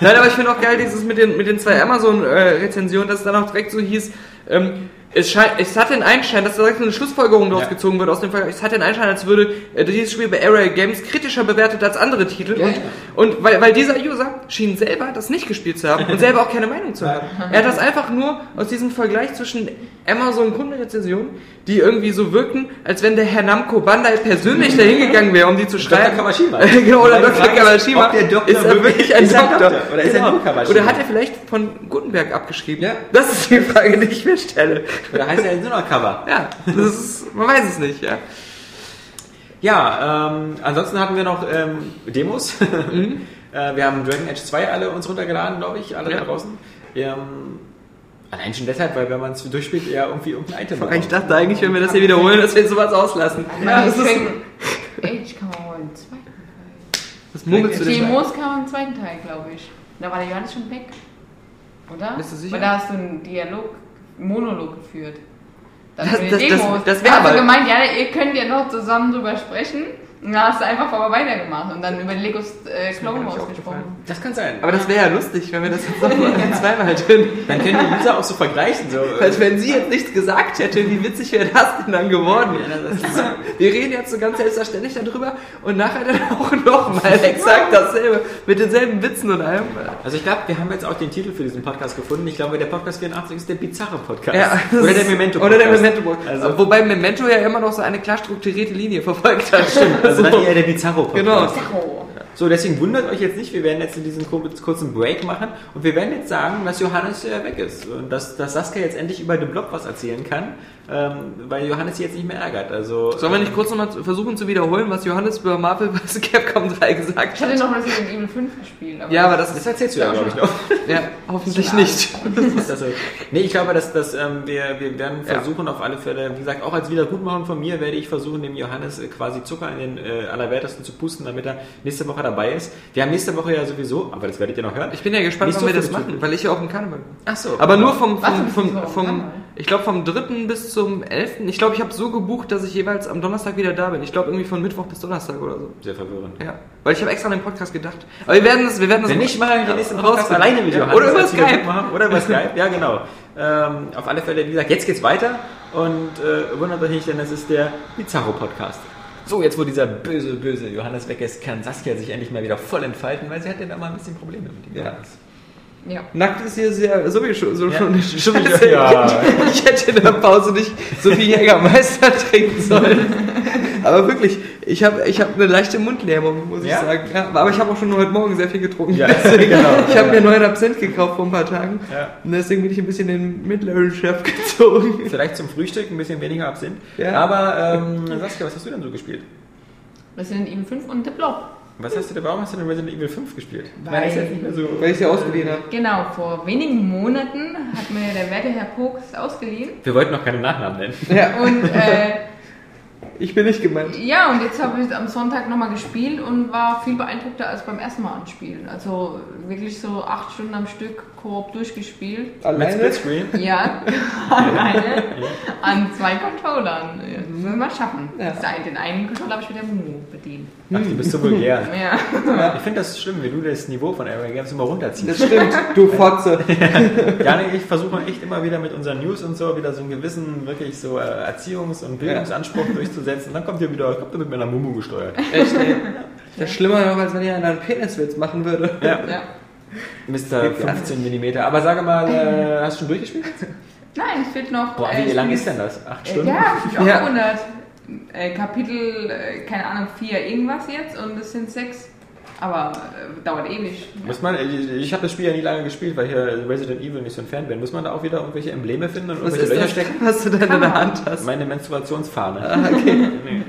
Nein, aber ich finde auch geil, dieses mit den, mit den zwei Amazon-Rezensionen, dass es dann auch direkt so hieß, ähm, es, scheint, es hat den Einschein, dass da direkt eine Schlussfolgerung daraus Ja. gezogen wird aus dem Vergleich. Es hat den Einschein, als würde äh, dieses Spiel bei Array Games kritischer bewertet als andere Titel. Ja, und ja. und weil, weil dieser User schien selber das nicht gespielt zu haben und selber auch keine Meinung zu haben. Er hat das einfach nur aus diesem Vergleich zwischen Amazon Kundenrezensionen, die irgendwie so wirkten, als wenn der Herr Namco Bandai persönlich dahin gegangen wäre, um die zu schreiben. Kawashima. genau, oder Dr. Kawashima. ob der Doktor ist er wirklich ein Doktor? Doktor? Oder ist er nur Kawashima? Oder hat er vielleicht von Gutenberg abgeschrieben? Ja. Das ist die Frage, die ich mir stelle. Oder heißt er jetzt nur noch Cover? Ja, das ist, man weiß es nicht, ja. Ja, ähm, ansonsten hatten wir noch ähm, Demos. Mhm. äh, wir haben Dragon Age 2 alle uns runtergeladen, glaube ich, alle Ja. da draußen. Ähm, allein schon deshalb, weil wenn man es durchspielt, ja irgendwie irgendein Item bekommt. Ich dachte eigentlich, wenn wir das hier wiederholen, dass wir sowas auslassen. Ja, das ist, Age kann man wohl im zweiten Teil. was mummelst du denn? TMOs kam im zweiten Teil, glaube ich. Da war der Johannes schon weg. Oder? Bist du sicher? Weil da hast du einen Dialog, Monolog geführt. Das- das- das- Demos. das Da wär hast du aber- gemeint, ja, ihr könnt ja noch zusammen drüber sprechen. Dann hast du einfach vorher weitergemacht und dann über Legos äh, Clone Wars gesprochen. Das kann sein. Aber das wäre ja lustig, wenn wir das jetzt nochmal zweimal drin. Dann können die User auch so vergleichen. So, äh, Als wenn sie jetzt nichts gesagt hätte, wie witzig wäre das denn dann geworden? Wir reden jetzt so ganz selbstverständlich darüber und nachher dann auch nochmal exakt dasselbe, mit denselben Witzen und allem. Also ich glaube, wir haben jetzt auch den Titel für diesen Podcast gefunden. Ich glaube, der Podcast 84 ist der bizarre Podcast. Ja, Oder der Memento Oder Podcast. der Memento Podcast. Also, Wobei Memento ja immer noch so eine klar strukturierte Linie verfolgt hat. Also dann eher der bizarro Podcast. Genau. Tacho. So, deswegen wundert euch jetzt nicht, wir werden jetzt in diesen kur- kurzen Break machen und wir werden jetzt sagen, dass Johannes äh, weg ist und dass, dass Saskia jetzt endlich über den Blog was erzählen kann, ähm, weil Johannes sie jetzt nicht mehr ärgert. Also, Sollen wir nicht kurz nochmal versuchen zu wiederholen, was Johannes über Marvel vs. Capcom 3 gesagt Ich hatte hat? noch Resident Evil 5 gespielt. Aber Ja, aber das das ist... erzählst du ja, glaube ich, noch. Ja, hoffentlich nicht. ist das so. Nee, ich glaube, dass, dass ähm, wir, wir werden Ja. versuchen, auf alle Fälle, wie gesagt, auch als Wiedergutmachung von mir, werde ich versuchen, dem Johannes äh, quasi Zucker in den äh, Allerwertesten zu pusten, damit er nächste Woche dabei ist. Wir haben nächste Woche ja sowieso, aber das werdet ihr noch hören. Ich bin ja gespannt, wann so wir das machen, weil ich ja auf dem Karneval bin. Ach so. Aber nur vom, vom, vom, das vom, ich glaube vom 3. bis zum 11. Ich glaube, ich habe so gebucht, dass ich jeweils am Donnerstag wieder da bin. Ich glaube irgendwie von Mittwoch bis Donnerstag oder so. Sehr verwirrend. Ja, weil ich habe extra an den Podcast gedacht. Aber wir werden es, wir werden es Wenn nicht, machen wir den nächsten Podcast alleine mit Ja, Johannes. Oder über Skype. Machen. Oder über Skype, ja genau. Ähm, auf alle Fälle, wie gesagt, jetzt geht's weiter und äh, wundert euch nicht, denn es ist der Bizarro-Podcast. So, jetzt wo dieser böse, böse Johannes weg ist, kann Saskia sich endlich mal wieder voll entfalten, weil sie hat ja da mal ein bisschen Probleme mit dem Ja. Johannes. Ja. Nackt ist hier sehr, sowieso so Ja. schon Sowieso, ja. Ich hätte in der Pause nicht so viel Jägermeister trinken sollen. Aber wirklich, ich habe ich hab eine leichte Mundlähmung, muss Ja? ich sagen. Ja, aber ich habe auch schon heute Morgen sehr viel getrunken. Ja, Deswegen, genau. Ich habe mir neuen Absent gekauft vor ein paar Tagen. Ja. Und deswegen bin ich ein bisschen in den mittleren Chef gezogen. Vielleicht zum Frühstück ein bisschen weniger Absinth. Ja. Aber ähm, Saskia, was hast du denn so gespielt? Resident Evil 5 und The Blob. Was hast du denn, warum hast du denn Resident Evil 5 gespielt? Weil- ist jetzt nicht mehr so. Weil ich sie ausgeliehen habe. Genau, vor wenigen Monaten hat mir der werte Herr Pokes ausgeliehen. Wir wollten noch keine Nachnamen nennen. Ja, Und äh, ich bin nicht gemeint. ja, und jetzt habe ich am Sonntag nochmal gespielt und war viel beeindruckter als beim ersten Mal anspielen. Also wirklich so acht Stunden am Stück Koop durchgespielt. Mit Alleine? Splitscreen. Ja, alleine an zwei Controllern. Ja, Das müssen wir mal schaffen. Ja. Den einen Controller habe ich mit der Mumu bedient. Ach, du bist so vulgär. Ja. Ich finde das schlimm, wie du das Niveau von Area Games immer runterziehst. Das stimmt, du Fotze. Jani, ich versuche echt immer wieder mit unseren News und so wieder so einen gewissen, wirklich so äh, Erziehungs- und Bildungsanspruch durchzusetzen. Dann kommt ihr wieder, kommt ihr mit meiner Mumu gesteuert. Echt, ey. Das ist schlimmer noch, als wenn ihr einen Peniswitz machen würde. Ja, ja. Mr. 15 mm. Aber sage mal, äh, hast du schon durchgespielt? Nein, es fehlt noch. Boah, äh, wie lang ich- ist denn das? Acht Äh, Stunden? Ja, hab ich auch Ja. gewundert. Äh, Kapitel, äh, keine Ahnung, 4 irgendwas jetzt und es sind 6. Aber äh, dauert ewig. Muss man, ich, ich habe das Spiel ja nie lange gespielt, weil ich hier Resident Evil nicht so ein Fan bin. Muss man da auch wieder irgendwelche Embleme finden und Was irgendwelche Löcher das, stecken? was du da in der Hand hast? Meine Menstruationsfahne. Ah, okay. Nee.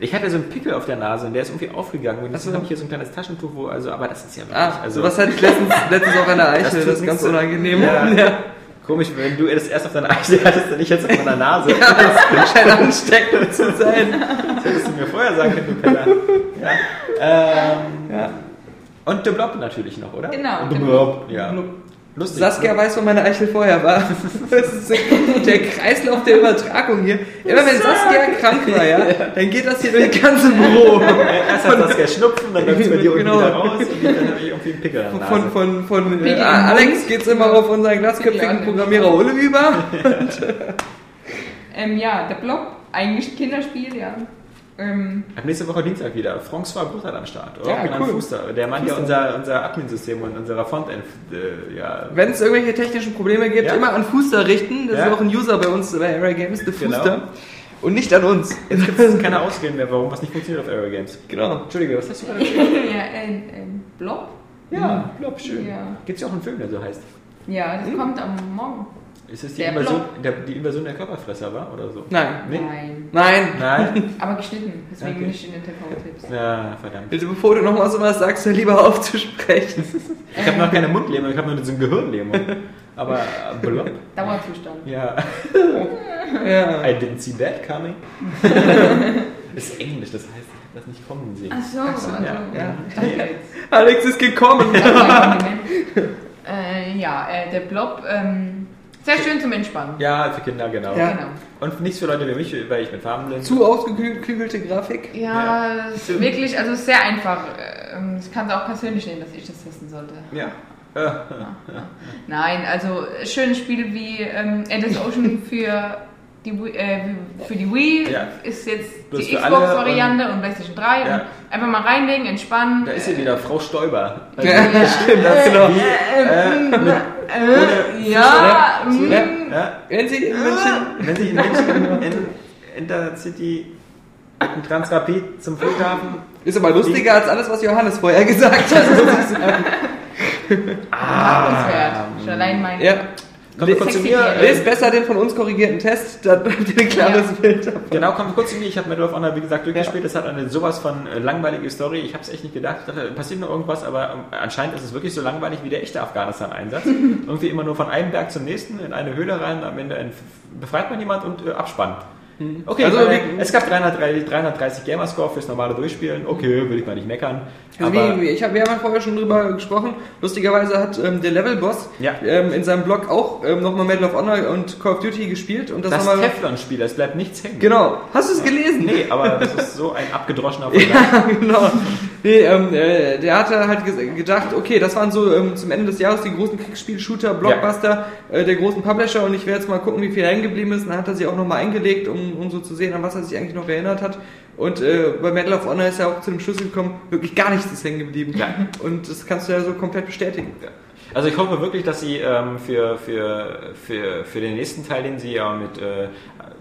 Ich hatte so einen Pickel auf der Nase und der ist irgendwie aufgegangen. Und jetzt so. habe ich hier so ein kleines Taschentuch, wo, also, aber das ist ja wirklich, Ah, also, sowas hatte ich letztens, letztens auch an der Eichel, das, tut ist ganz unangenehm. Ja. Komisch, wenn du das erst auf deiner Eichel hattest und ich jetzt auf meiner Nase. Das scheint ansteckend zu sein. Das hättest du mir vorher sagen können, du Penner. Ja. Ähm, Ja. Und The Blob natürlich noch, oder? Genau, Und The The Blob, ja. Lustig. Saskia weiß, wo meine Eichel vorher war. Das ist der Kreislauf der Übertragung hier. Immer wenn Saskia krank war, ja, dann geht das hier durch das ganze Büro. Erst hat Saskia Schnupfen, dann läuft es bei dir unten Genau. wieder raus und dann habe ich irgendwie einen Pickel an der Nase. Von, von, von äh, Alex Mund. geht's immer auf unseren glatzköpfigen Programmierer Ulle über. Ähm, ja, der Blob, eigentlich Kinderspiel, ja. Ähm, Ab nächste Woche Dienstag wieder. François Bruttert am Start. Oder? Ja, Genannt cool. Fuster. Der Mann, der unser, unser Admin-System und unserer Frontend, äh, ja. Wenn es irgendwelche technischen Probleme gibt, Ja. immer an Fuster richten. Das Ja. ist auch ein User bei uns bei Area Games, der Genau. Fuster. Und nicht an uns. Jetzt gibt es keine Ausreden mehr, warum was nicht funktioniert auf Aero Games. Genau. Entschuldige, was hast du gerade ja, ähm, ähm, Blob? Ja, Blob, schön. Ja. Gibt es ja auch einen Film, der so heißt. Ja, das kommt am Morgen. Ist es die, Der Invasion, der, die Invasion der Körperfresser war oder so? Nein. Nee? Nein. Nein. Nein? Aber geschnitten, deswegen Okay. nicht in den TV-Tipps. Ja, verdammt. Bitte, bevor du nochmal sowas sagst, hör lieber aufzusprechen. Ich habe noch keine Mundlähmung, ich habe nur so eine Gehirnlähmung. Aber äh, Blob? Dauerzustand. Ja. Ja. I didn't see that coming. ist Englisch, das heißt, das nicht kommen sehen. Ach so, also, ja. Ja. Alex ist gekommen. äh, ja, äh, der Blob, ähm, sehr schön zum Entspannen. Ja, für Kinder, genau. Ja. Genau. Und nichts für Leute wie mich, weil ich mit Farben bin. Zu ausgeklügelte Grafik. Ja, es ist wirklich, also sehr einfach. Ähm, Ich kann es auch persönlich nehmen, dass ich das testen sollte. Ja. Nein, also schönes Spiel wie ähm, Endless Ocean für die, Wii- äh, für die Wii Ja. ist jetzt Bloß die Xbox-Variante und, PlayStation 3. Ja. Und einfach mal reinlegen, entspannen. Da ist sie wieder, Frau Stoiber. Also, Ja, stimmt, das Äh, genau. äh, Äh, ja, Ja, mm, ja. ja, Wenn sie in München. wenn sie in München in Intercity mit dem Transrapid zum Flughafen. Ist aber lustiger als alles, was Johannes vorher gesagt hat, muss ich sagen. bemerkenswert. Schon allein mein. Ja. Kommt kurz zu mir. Lest besser den von uns korrigierten Test, dann habt ihr ein klares Ja. Bild davon. Genau, kommt kurz zu mir. Ich habe Medal of Honor, wie gesagt, durchgespielt. Es hat eine sowas von äh, langweilige Story. Ich habe es echt nicht gedacht. Ich dachte, passiert noch irgendwas, aber ähm, anscheinend ist es wirklich so langweilig wie der echte Afghanistan-Einsatz. Irgendwie immer nur von einem Berg zum nächsten, in eine Höhle rein, am Ende befreit man jemand und äh, Abspann. Okay, Also wie- es gab 330, 330 Gamerscore fürs normale Durchspielen. Okay, will ich mal nicht meckern. Also Aber wie, ich hab, wir haben ja vorher schon drüber gesprochen. Lustigerweise hat ähm, der Level-Boss Ja. ähm, in seinem Blog auch ähm, nochmal Medal of Honor und Call of Duty gespielt. Und das, das. Teflon-Spiel, es bleibt nichts hängen. Genau. Hast du es gelesen? Nee, aber das ist so ein abgedroschener Vergleich. Ja, genau. Nee, ähm, äh, der hatte halt gedacht, okay, das waren so ähm, zum Ende des Jahres die großen Kriegsspiel-Shooter, Blockbuster äh, der großen Publisher und ich werde jetzt mal gucken, wie viel hängen geblieben ist. Und dann hat er sich auch nochmal eingelegt, um, um so zu sehen, an was er sich eigentlich noch erinnert hat. Und äh, bei Medal of Honor ist er auch zu dem Schluss gekommen, wirklich gar nichts ist hängen geblieben. Ja. Und das kannst du ja so komplett bestätigen. Also ich hoffe wirklich, dass sie ähm, für, für, für, für den nächsten Teil, den sie ja mit äh,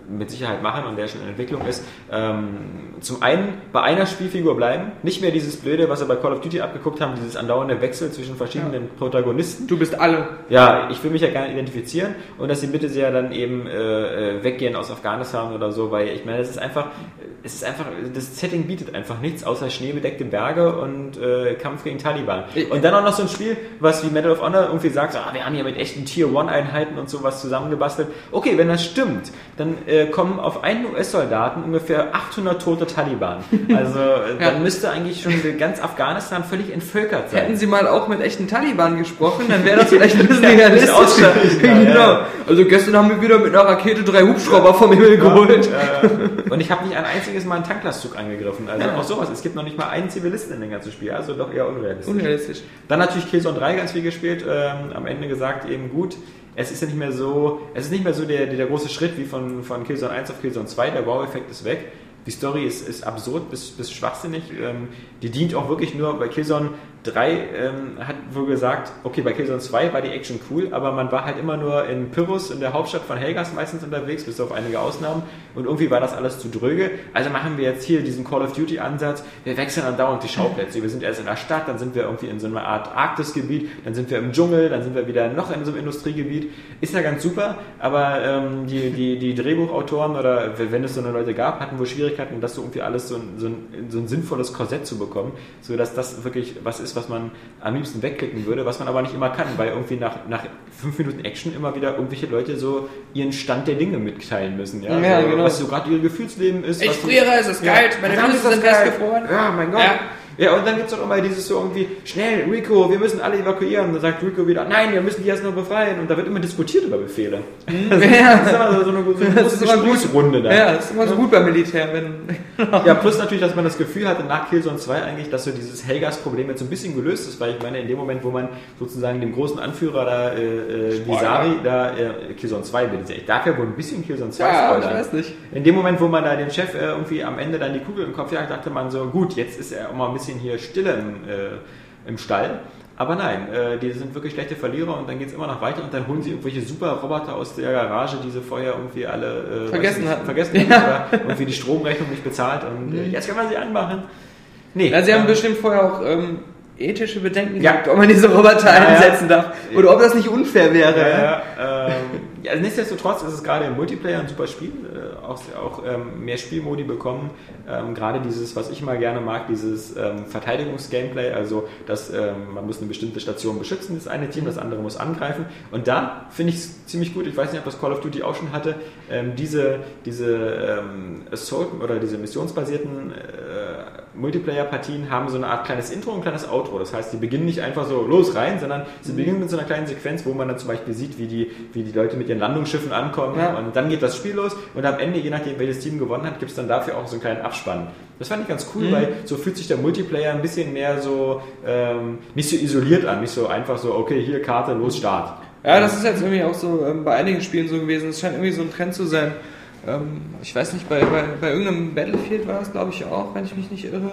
mit Sicherheit machen und der schon in Entwicklung ist, ähm, zum einen bei einer Spielfigur bleiben, nicht mehr dieses Blöde, was wir bei Call of Duty abgeguckt haben, dieses andauernde Wechsel zwischen verschiedenen Protagonisten. Du bist alle. Ja, ich will mich ja gerne identifizieren und dass sie bitte sehr dann eben äh, äh, weggehen aus Afghanistan oder so, weil ich meine, es ist einfach, es ist einfach, das Setting bietet einfach nichts außer schneebedeckte Berge und äh, Kampf gegen Taliban. Und dann auch noch so ein Spiel, was wie Medal of Honor irgendwie sagt, ah, wir haben hier mit echten Tier-One-Einheiten und sowas zusammengebastelt. Okay, wenn das stimmt, dann äh, kommen auf einen US-Soldaten ungefähr 800 tote Taliban. Also äh, Ja. dann müsste eigentlich schon ganz Afghanistan völlig entvölkert sein. Hätten sie mal auch mit echten Taliban gesprochen, dann wäre das vielleicht ein bisschen ja, genau. ja. Also gestern haben wir wieder mit einer Rakete drei Hubschrauber vom Himmel geholt. Äh, und ich habe nicht ein einziges Mal einen Tanklastzug angegriffen. Also auch sowas. Es gibt noch nicht mal einen Zivilisten in dem ganzen Spiel. Also doch eher unrealistisch. Unrealistisch. Dann natürlich Killzone 3 ganz viel gespielt. Ähm, am Ende gesagt eben gut. Es ist ja nicht mehr so, es ist nicht mehr so der, der, große Schritt wie von, von Killzone 1 auf Killzone 2. Der Wow-Effekt ist weg. Die Story ist, ist absurd bis, bis schwachsinnig. Ähm, die dient auch wirklich nur bei Killzone 3 ähm, hat wohl gesagt, okay, bei Killzone 2 war die Action cool, aber man war halt immer nur in Pyrrhus, in der Hauptstadt von Helgas meistens unterwegs, bis auf einige Ausnahmen. Und irgendwie war das alles zu dröge. Also machen wir jetzt hier diesen Call of Duty Ansatz. Wir wechseln andauernd die Schauplätze. Wir sind erst in der Stadt, dann sind wir irgendwie in so einer Art Arktisgebiet, dann sind wir im Dschungel, dann sind wir wieder noch in so einem Industriegebiet. Ist ja ganz super, aber ähm, die, die, die Drehbuchautoren oder wenn es so eine Leute gab, hatten wohl Schwierigkeiten, das so irgendwie alles so ein, so ein, so ein sinnvolles Korsett zu bekommen, sodass das wirklich was ist, was man am liebsten wegklicken würde, was man aber nicht immer kann, weil irgendwie nach, nach fünf Minuten Action immer wieder irgendwelche Leute so ihren Stand der Dinge mitteilen müssen. Ja, Ja, so, genau. Was so gerade ihr Gefühlsleben ist. Ich friere, es ist kalt, meine Füße ist sind festgefroren. Ja, mein Gott. Ja. Ja. und dann gibt es doch immer dieses so irgendwie, schnell, Rico, wir müssen alle evakuieren. Und dann sagt Rico wieder, nein, wir müssen die erst noch befreien. Und da wird immer diskutiert über Befehle. Das ist immer so, eine, so eine große. Gesprächsrunde dann. Ja, das ist immer so gut beim Militär, wenn. Ja, plus natürlich, dass man das Gefühl hatte nach Killzone 2 eigentlich, dass so dieses Helgas-Problem jetzt so ein bisschen gelöst ist, weil ich meine, in dem Moment, wo man sozusagen dem großen Anführer da, äh, äh, Visari, da, äh, Killzone 2 bin ich, ich darf ja wohl ein bisschen Killzone 2 Ja, ich spoilern. weiß nicht. In dem Moment, wo man da den Chef äh, irgendwie am Ende dann die Kugel im Kopf jagt, dachte man so, gut, jetzt ist er auch mal ein bisschen hier Stille im, äh, im Stall. Aber nein, äh, die sind wirklich schlechte Verlierer und dann geht es immer noch weiter und dann holen sie irgendwelche super Roboter aus der Garage, die sie vorher irgendwie alle äh, Vergessen nicht, hatten. vergessen hatten oder irgendwie die Stromrechnung nicht bezahlt und Mhm. äh, jetzt kann man sie anmachen. Nee, Ja, sie haben ähm, bestimmt vorher auch ähm, ethische Bedenken Ja. gehabt, ob man diese Roboter Ja, ja. einsetzen darf. Oder ob das nicht unfair wäre. Ja, ja, ähm, ja, also nichtsdestotrotz ist es gerade im Multiplayer ein super Spiel, äh, auch, auch ähm, mehr Spielmodi bekommen. Ähm, gerade dieses, was ich mal gerne mag, dieses ähm, Verteidigungs-Gameplay, also dass ähm, man muss eine bestimmte Station beschützen, das eine Team, das andere muss angreifen. Und da finde ich es ziemlich gut, ich weiß nicht, ob das Call of Duty auch schon hatte, ähm, diese, diese ähm, Assault oder diese missionsbasierten äh, Multiplayer-Partien haben so eine Art kleines Intro und ein kleines Outro. Das heißt, die beginnen nicht einfach so los rein, sondern sie beginnen mit so einer kleinen Sequenz, wo man dann zum Beispiel sieht, wie die, wie die Leute mit ihren Landungsschiffen ankommen Ja. und dann geht das Spiel los und am Ende, je nachdem welches Team gewonnen hat, gibt es dann dafür auch so einen kleinen Abspann. Das fand ich ganz cool, weil so fühlt sich der Multiplayer ein bisschen mehr so ähm, nicht so isoliert an, nicht so einfach so, okay, hier Karte, los, Start. Ja, das ist jetzt irgendwie auch so ähm, bei einigen Spielen so gewesen. Es scheint irgendwie so ein Trend zu sein. Ähm, ich weiß nicht, bei, bei, bei irgendeinem Battlefield war es, glaube ich, auch, wenn ich mich nicht irre.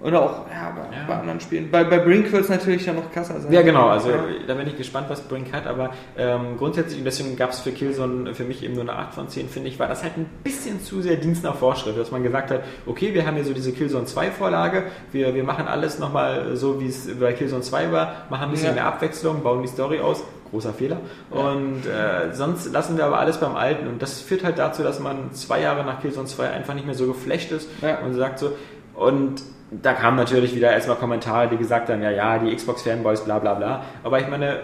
Oder auch ja, bei, Ja. bei anderen Spielen. Bei, bei Brink wird es natürlich ja noch krasser sein. Ja, genau, also Ja. da bin ich gespannt, was Brink hat, aber ähm, grundsätzlich, und deswegen gab es für Killzone für mich eben nur eine 8 von 10, finde ich, war das halt ein bisschen zu sehr Dienst nach Vorschrift, dass man gesagt hat, okay, wir haben hier so diese Killzone 2 Vorlage, wir, wir machen alles nochmal so, wie es bei Killzone 2 war, machen ein bisschen mehr Abwechslung, bauen die Story aus, großer Fehler, und äh, sonst lassen wir aber alles beim Alten und das führt halt dazu, dass man zwei Jahre nach Killzone 2 einfach nicht mehr so geflasht ist Ja. und sagt so, und da kamen natürlich wieder erstmal Kommentare, die gesagt haben, ja, ja, die Xbox-Fanboys, bla bla bla. Aber ich meine,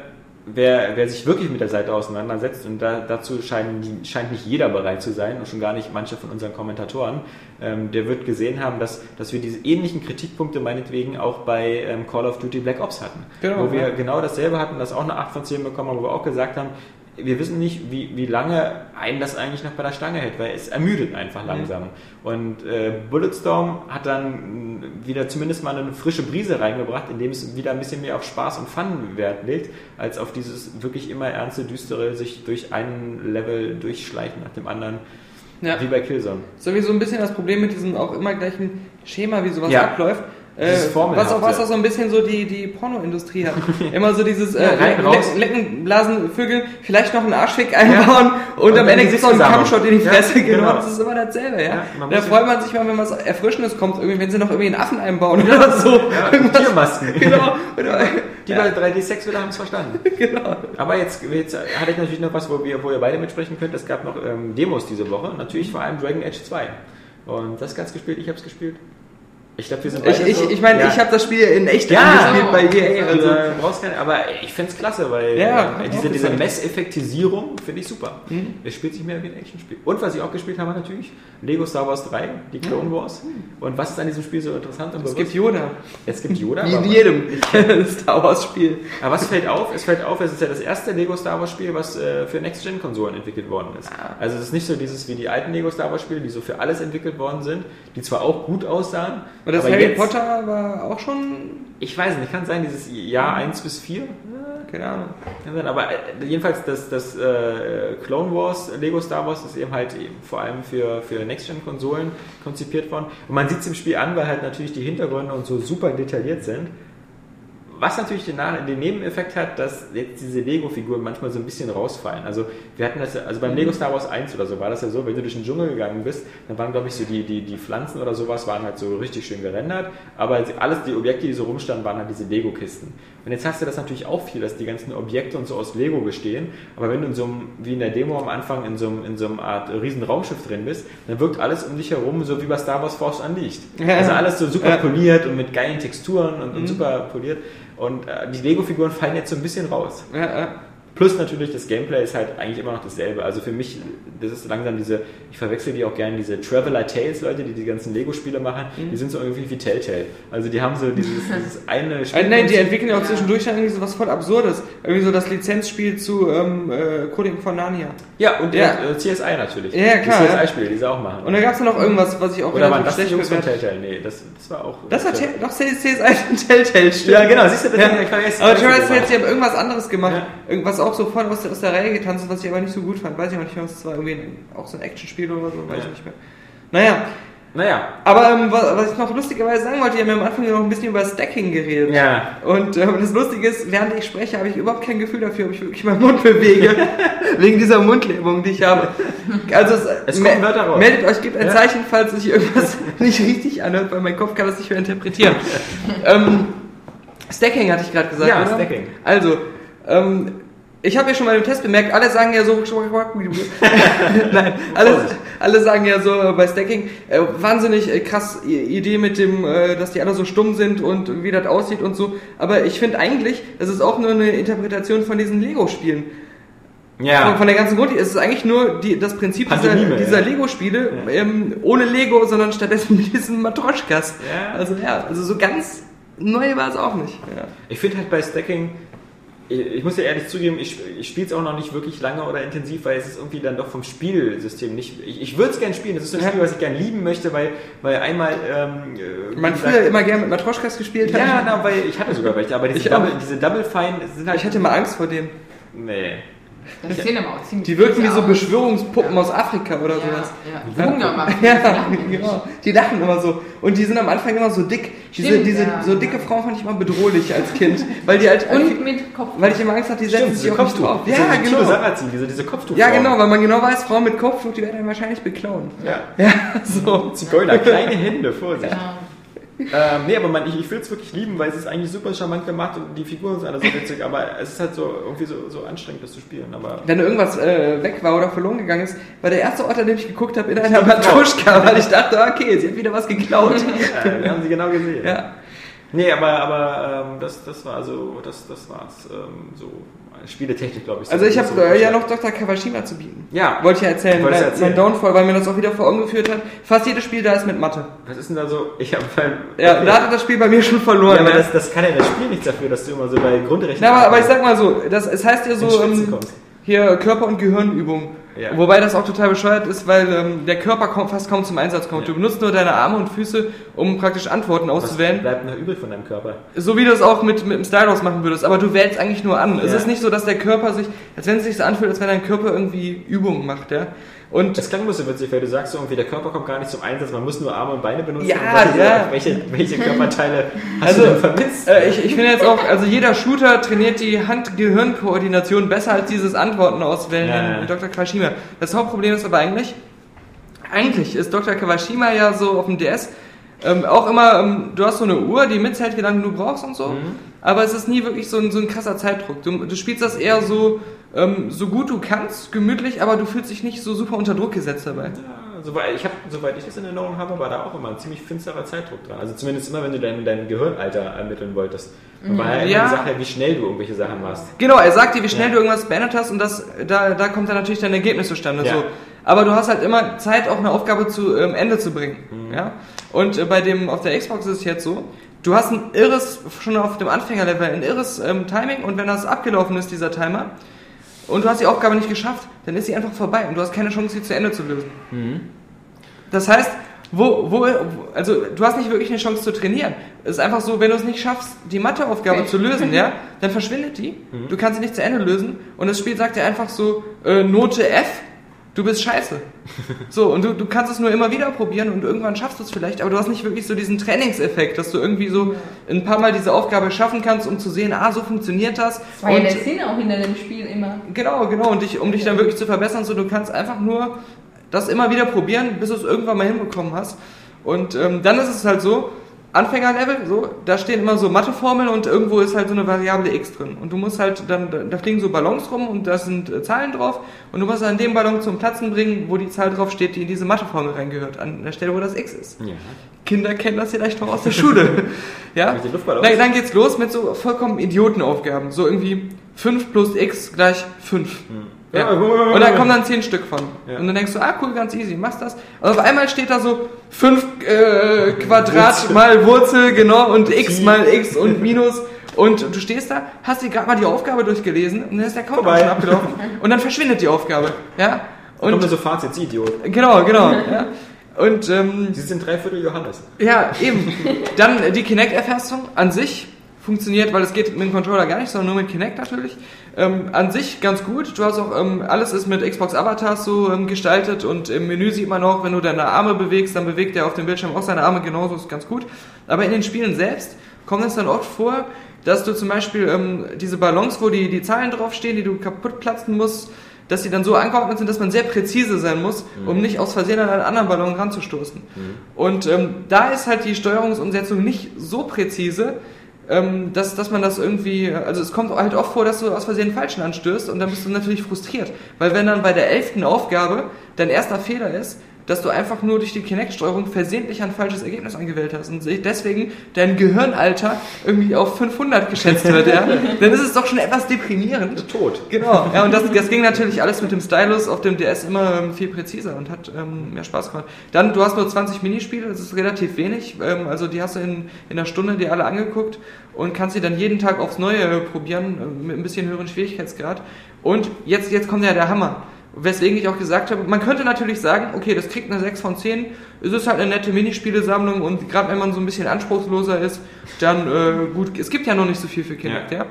wer, wer sich wirklich mit der Seite auseinandersetzt, und da, dazu scheinen, die- scheint nicht jeder bereit zu sein, und schon gar nicht manche von unseren Kommentatoren, ähm, der wird gesehen haben, dass, dass wir diese ähnlichen Kritikpunkte meinetwegen auch bei ähm, Call of Duty Black Ops hatten. Genau, wo wir ja. genau dasselbe hatten, das auch eine 8 von 10 bekommen haben, wo wir auch gesagt haben, wir wissen nicht, wie, wie lange einen das eigentlich noch bei der Stange hält, weil es ermüdet einfach langsam. Und äh, Bulletstorm hat dann wieder zumindest mal eine frische Brise reingebracht, indem es wieder ein bisschen mehr auf Spaß und Fun Wert legt, als auf dieses wirklich immer ernste, düstere, sich durch einen Level durchschleichen nach dem anderen, Ja. wie bei Killzone. Sowieso ein bisschen das Problem mit diesem auch immer gleichen Schema, wie sowas Ja. abläuft. Äh, was, auch, was auch so ein bisschen so die, die Pornoindustrie hat. Immer so dieses äh, Ja, Le-. Lecken, Blasen, Vögeln, vielleicht noch einen Arschfick einbauen und, Und am Ende gibt es noch einen. Kampfshot in die Ja, Fresse. genau. genau. das ist immer dasselbe. Ja? Ja, da freut man sich mal, wenn was Erfrischendes kommt, irgendwie, wenn sie noch irgendwie einen Affen einbauen oder so. Ja, Tiermasken. Genau. Die bei 3D-Sex-Wille haben es verstanden. genau. Aber jetzt, jetzt hatte ich natürlich noch was, wo, wir, wo ihr beide mitsprechen könnt. Es gab noch ähm, Demos diese Woche. Natürlich vor allem Dragon Age 2. Und das ganz gespielt, ich habe es gespielt. Ich glaube, wir sind Ich, beide ich, so- ich meine, Ja. ich habe das Spiel in echt Ja, angespielt bei genau. EA. Also, Also, brauchst keine, aber ich finde es klasse, weil Ja, äh, hab diese, diese. Messeffektisierung finde ich super. Mhm. Es spielt sich mehr wie ein Actionspiel. Und was ich auch gespielt habe natürlich, Lego Star Wars 3, die Clone Wars. Und was ist an diesem Spiel so interessant und es bewusst? gibt Yoda. es gibt Yoda. Wie in jedem Star Wars Spiel. Aber was fällt auf? Es fällt auf, es ist ja das erste Lego Star Wars Spiel, was äh, für Next-Gen-Konsolen entwickelt worden ist. Ah. Also es ist nicht so dieses wie die alten Lego Star Wars Spiele, die so für alles entwickelt worden sind, die zwar auch gut aussahen, Und das aber Harry jetzt, Potter war auch schon, ich weiß nicht, kann sein, dieses Jahr 1 bis 4, keine Ahnung. aber äh, jedenfalls das, das äh, Clone Wars Lego Star Wars ist eben halt eben vor allem für, für Next-Gen-Konsolen konzipiert worden. Und man sieht es im Spiel an, weil halt natürlich die Hintergründe und so super detailliert sind. Was natürlich den, den Nebeneffekt hat, dass jetzt diese Lego-Figuren manchmal so ein bisschen rausfallen. Also wir hatten das, also beim Lego Star Wars 1 oder so war das ja so, wenn du durch den Dschungel gegangen bist, dann waren glaube ich so die, die, die Pflanzen oder sowas waren halt so richtig schön gerendert, aber alles die Objekte, die so rumstanden, waren halt diese Lego-Kisten. Und jetzt hast du das natürlich auch viel, dass die ganzen Objekte und so aus Lego bestehen, aber wenn du in so einem, wie in der Demo am Anfang, in so einem, in so einem Art riesen Raumschiff drin bist, dann wirkt alles um dich herum so wie bei Star Wars Force Unleashed. Also alles so super poliert und mit geilen Texturen und, und super poliert. Und äh, die Lego-Figuren fallen jetzt so ein bisschen raus. Ja, ja. Plus natürlich, das Gameplay ist halt eigentlich immer noch dasselbe. Also für mich, das ist langsam diese, ich verwechsel die auch gerne, diese Traveler Tales Leute, die die ganzen Lego-Spiele machen, die sind so irgendwie wie Telltale. Also die haben so dieses, dieses eine Äh, nein, die entwickeln ja auch zwischendurch dann irgendwie so was voll Absurdes. Irgendwie so das Lizenzspiel zu ähm, äh, Coding von Narnia. Ja, und Ja. äh, CSI natürlich. Ja, klar, Die ja. CSI-Spiele, die sie auch machen. Und da gab es dann noch irgendwas, was ich auch Oder waren das die Jungs von Telltale? Nee, das, das war auch... Das war Tell- doch CSI und Telltale, stimmt. Ja, genau, siehst du, das Ja. vergessen. Aber gemacht. Tales, die haben irgendwas anderes gemacht. Ja. Irgendwas auch so voll aus der, aus der Reihe getanzt, was ich aber nicht so gut fand. Weiß ich auch nicht mehr, was es war. Irgendwie ein, auch so ein Actionspiel oder so, weiß Ja. ich nicht mehr. Naja, Naja, aber ähm, was, was ich noch lustigerweise sagen wollte, wir haben ja am Anfang noch ein bisschen über Stacking geredet. ja. Und ähm, das Lustige ist, während ich spreche, habe ich überhaupt kein Gefühl dafür, ob ich wirklich meinen Mund bewege. wegen dieser Mundlähmung, die ich habe. Also es, Es me- Wörter raus. meldet euch, gebt ein Ja. Zeichen, falls sich irgendwas nicht richtig anhört, weil mein Kopf kann das nicht mehr interpretieren. ähm, Stacking hatte ich gerade gesagt, Ja, oder? Stacking. Also, ähm, ich habe ja schon mal im Test bemerkt, alle sagen ja so, nein, alle, alle sagen ja so äh, bei Stacking, äh, wahnsinnig äh, krass Idee mit dem, äh, dass die alle so stumm sind und wie das aussieht und so. Aber ich finde eigentlich, das ist auch nur eine Interpretation von diesen Lego-Spielen. Ja. Von, von der ganzen Grund, es ist eigentlich nur die, das Prinzip dieser, Pantomime, dieser ja. Lego-Spiele, Ja. ähm, ohne Lego, sondern stattdessen mit diesen Matroschkas. Ja. Also ja, also so ganz neu war es auch nicht. Ja. Ich finde halt bei Stacking, ich, ich muss ja ehrlich zugeben, ich, ich spiele es auch noch nicht wirklich lange oder intensiv, weil es ist irgendwie dann doch vom Spielsystem nicht. Ich, ich würde es gerne spielen, das ist so ein. Spiel, was ich gerne lieben möchte, weil, weil einmal. Ähm, äh, Man früher immer gerne mit Matroschkas gespielt hat. Ja, na, weil ich hatte sogar welche, aber diese. Double, diese Double Fine sind halt. Ich hatte mal Angst vor denen. Nee. Das sehen aber auch ziemlich Die wirken wie so. Beschwörungspuppen aus Afrika oder Ja, sowas. ja. Wunder machen. Ja, genau. Die lachen immer so. Und die sind am Anfang immer so dick. Diese, Stimmt, diese ja. so dicke Frauen fand ich immer bedrohlich als Kind. Weil die halt. Und mit Kopf. weil ich immer Angst hatte, die setzen sich nicht Kopftuch. Diese- Ja, diese genau. Sarrazin, diese, diese Kopftuch. Ja, genau, weil man genau weiß, Frauen mit Kopftuch, die werden wahrscheinlich beklauen. Ja. Ja, so. Zigeuner, kleine Hände, Vorsicht. Ja. Ähm, nee, aber man, ich, ich will es wirklich lieben, weil es ist eigentlich super charmant gemacht und die Figuren sind alle so witzig, aber es ist halt so irgendwie so, so anstrengend, das zu spielen. Aber Wenn irgendwas äh, weg war oder verloren gegangen ist, war der erste Ort, an dem ich geguckt habe, in einer Matruschka, weil ich dachte, okay, sie hat wieder was geklaut. äh, wir haben sie genau gesehen. ja. Nee, aber, aber ähm, das, das war so, das, das war's. Ähm, so Spieletechnik, glaube ich. Also ich habe so äh, ja noch Dr. Kawashima zu bieten. Ja. Wollte ich ja erzählen, du erzählen. mein Downfall, weil mir das auch wieder vor Augen geführt hat. Fast jedes Spiel da ist mit Mathe. Was ist denn da so? Ich habe Ja, da hat das Spiel bei mir schon verloren. ja, aber ja. das, das kann ja das Spiel nichts dafür, dass du immer so bei Grundrechnung. Na, aber, aber ich sag mal so, das, es heißt ja so, ähm, hier Körper- und Gehirnübung. Ja. Wobei das auch total bescheuert ist, weil ähm, der Körper kaum, fast kaum zum Einsatz kommt. Ja. Du benutzt nur deine Arme und Füße, um praktisch Antworten Was auszuwählen. bleibt noch übrig von deinem Körper? So wie du es auch mit, mit dem Stylus machen würdest, aber du wählst eigentlich nur an. Es Ja. ist nicht so, dass der Körper sich, als wenn es sich so anfühlt, als wenn dein Körper irgendwie Übungen macht, ja. Und Das klang ein bisschen witzig, weil du sagst so irgendwie, der Körper kommt gar nicht zum Einsatz, man muss nur Arme und Beine benutzen. Ja, Und ja. Welche, welche Körperteile hast Also, du denn vermisst? Äh, ich, ich finde jetzt auch, also jeder Shooter trainiert die Hand-Gehirn-Koordination besser als dieses Antworten auswählen Ja, Dr. Kawashima. Das Hauptproblem ist aber eigentlich, eigentlich ist Dr. Kawashima ja so auf dem DS ähm, auch immer, ähm, du hast so eine Uhr, die mitzählt, wie lange du brauchst und so, aber es ist nie wirklich so ein, so ein krasser Zeitdruck. Du, du spielst das eher so, ähm, so gut du kannst, gemütlich, aber du fühlst dich nicht so super unter Druck gesetzt dabei. Ja, soweit, ich hab, soweit ich das in Erinnerung habe, war da auch immer ein ziemlich finsterer Zeitdruck dran. Also zumindest immer, wenn du dein, dein Gehirnalter ermitteln wolltest. Und war ja immer die Sache, wie schnell du irgendwelche Sachen machst. Genau, er sagt dir, wie schnell Ja. du irgendwas beendet hast und das, da, da kommt dann natürlich dein Ergebnis zustande. Ja. So. Aber du hast halt immer Zeit, auch eine Aufgabe zu ähm, Ende zu bringen. Mhm. Ja? Und äh, bei dem, auf der Xbox ist es jetzt so, du hast ein irres, schon auf dem Anfängerlevel, ein irres ähm, Timing und wenn das abgelaufen ist, dieser Timer, und du hast die Aufgabe nicht geschafft, dann ist sie einfach vorbei und du hast keine Chance, sie zu Ende zu lösen. Mhm. Das heißt, wo, wo, also du hast nicht wirklich eine Chance zu trainieren. Es ist einfach so, wenn du es nicht schaffst, die Matheaufgabe zu lösen, ja, dann verschwindet die. Mhm. Du kannst sie nicht zu Ende lösen und das Spiel sagt dir einfach so, äh, Note F, du bist scheiße. So, und du, du kannst es nur immer wieder probieren und irgendwann schaffst du es vielleicht, aber du hast nicht wirklich so diesen Trainingseffekt, dass du irgendwie so ein paar Mal diese Aufgabe schaffen kannst, um zu sehen, ah, so funktioniert das. Das war ja Und- der Sinn auch hinter dem Spiel immer. Genau, genau. Und dich, um dich dann wirklich zu verbessern, so du kannst einfach nur das immer wieder probieren, bis du es irgendwann mal hinbekommen hast. Und ähm, dann ist es halt so, Anfängerlevel, so, da stehen immer so Matheformeln und irgendwo ist halt so eine Variable x drin. Und du musst halt dann, da- fliegen so Ballons rum und da sind äh, Zahlen drauf und du musst dann den Ballon zum Platzen bringen, wo die Zahl drauf steht, die in diese Matheformel reingehört, an der Stelle, wo das x ist. Ja. Kinder kennen das vielleicht noch aus der Schule. ja? Mit den Luftballons? Dann, dann geht's los mit so vollkommen Idiotenaufgaben. So irgendwie 5 plus x gleich 5. Ja. Ja, Und dann kommen dann 10 Stück von. Ja. Und dann denkst du, ah cool, ganz easy, machst das. Und auf einmal steht da so 5 äh, Quadrat Wurzel. mal Wurzel, genau, und x mal x und minus. Und du stehst da, hast dir gerade mal die Aufgabe durchgelesen und dann ist der Countdown schon abgelaufen. Und dann verschwindet die Aufgabe. Ja. Und kommt so Fazit, Idiot. genau, genau. Ja. Und ähm, Sie sind dreiviertel Johannes. ja, eben. Dann die Kinect-Erfassung an sich funktioniert, weil es geht mit dem Controller gar nicht, sondern nur mit Kinect natürlich. Ähm, an sich ganz gut. Du hast auch, ähm, alles ist mit Xbox Avatars so ähm, gestaltet und im Menü sieht man auch, wenn du deine Arme bewegst, dann bewegt er auf dem Bildschirm auch seine Arme genauso, ist ganz gut. Aber in den Spielen selbst kommt es dann oft vor, dass du zum Beispiel ähm, diese Ballons, wo die, die Zahlen draufstehen, die du kaputt platzen musst, dass sie dann so angeordnet sind, dass man sehr präzise sein muss, um nicht aus Versehen an einen anderen Ballon ranzustoßen. Und ähm, da ist halt die Steuerungsumsetzung nicht so präzise, ähm, dass, dass man das irgendwie, also es kommt halt oft vor, dass du aus Versehen falschen anstößt und dann bist du natürlich frustriert. Weil wenn dann bei der elften Aufgabe dein erster Fehler ist, dass du einfach nur durch die Kinect-Steuerung versehentlich ein falsches Ergebnis angewählt hast und deswegen dein Gehirnalter irgendwie auf 500 geschätzt wird, ja, dann ist es doch schon etwas deprimierend. Tot. Genau, ja, und das, das ging natürlich alles mit dem Stylus auf dem DS immer ähm, viel präziser und hat ähm, mehr Spaß gemacht. Dann, du hast nur 20 Minispiele, das ist relativ wenig, ähm, also die hast du in, in einer Stunde dir alle angeguckt und kannst sie dann jeden Tag aufs Neue probieren, äh, mit ein bisschen höheren Schwierigkeitsgrad. Und jetzt, jetzt kommt ja der Hammer. Weswegen ich auch gesagt habe, man könnte natürlich sagen, okay, das kriegt eine 6 von 10, es ist halt eine nette Minispielesammlung und gerade wenn man so ein bisschen anspruchsloser ist, dann äh, gut, es gibt ja noch nicht so viel für Kinect, ja. Ja.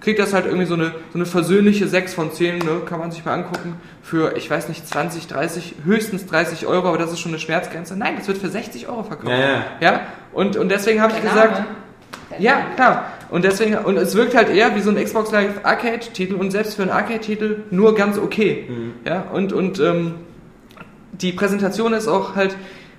Kriegt das halt irgendwie so eine, so eine versöhnliche 6 von 10, ne? kann man sich mal angucken, für, ich weiß nicht, 20, 30, höchstens 30 Euro, aber das ist schon eine Schmerzgrenze. Nein, das wird für 60 Euro verkauft. Ja, ja. ja? Und, und deswegen habe ich gesagt, ja, klar. Und deswegen, und es wirkt halt eher wie so ein Xbox Live Arcade-Titel und selbst für einen Arcade-Titel nur ganz okay. Ja, und, und ähm, die Präsentation ist auch halt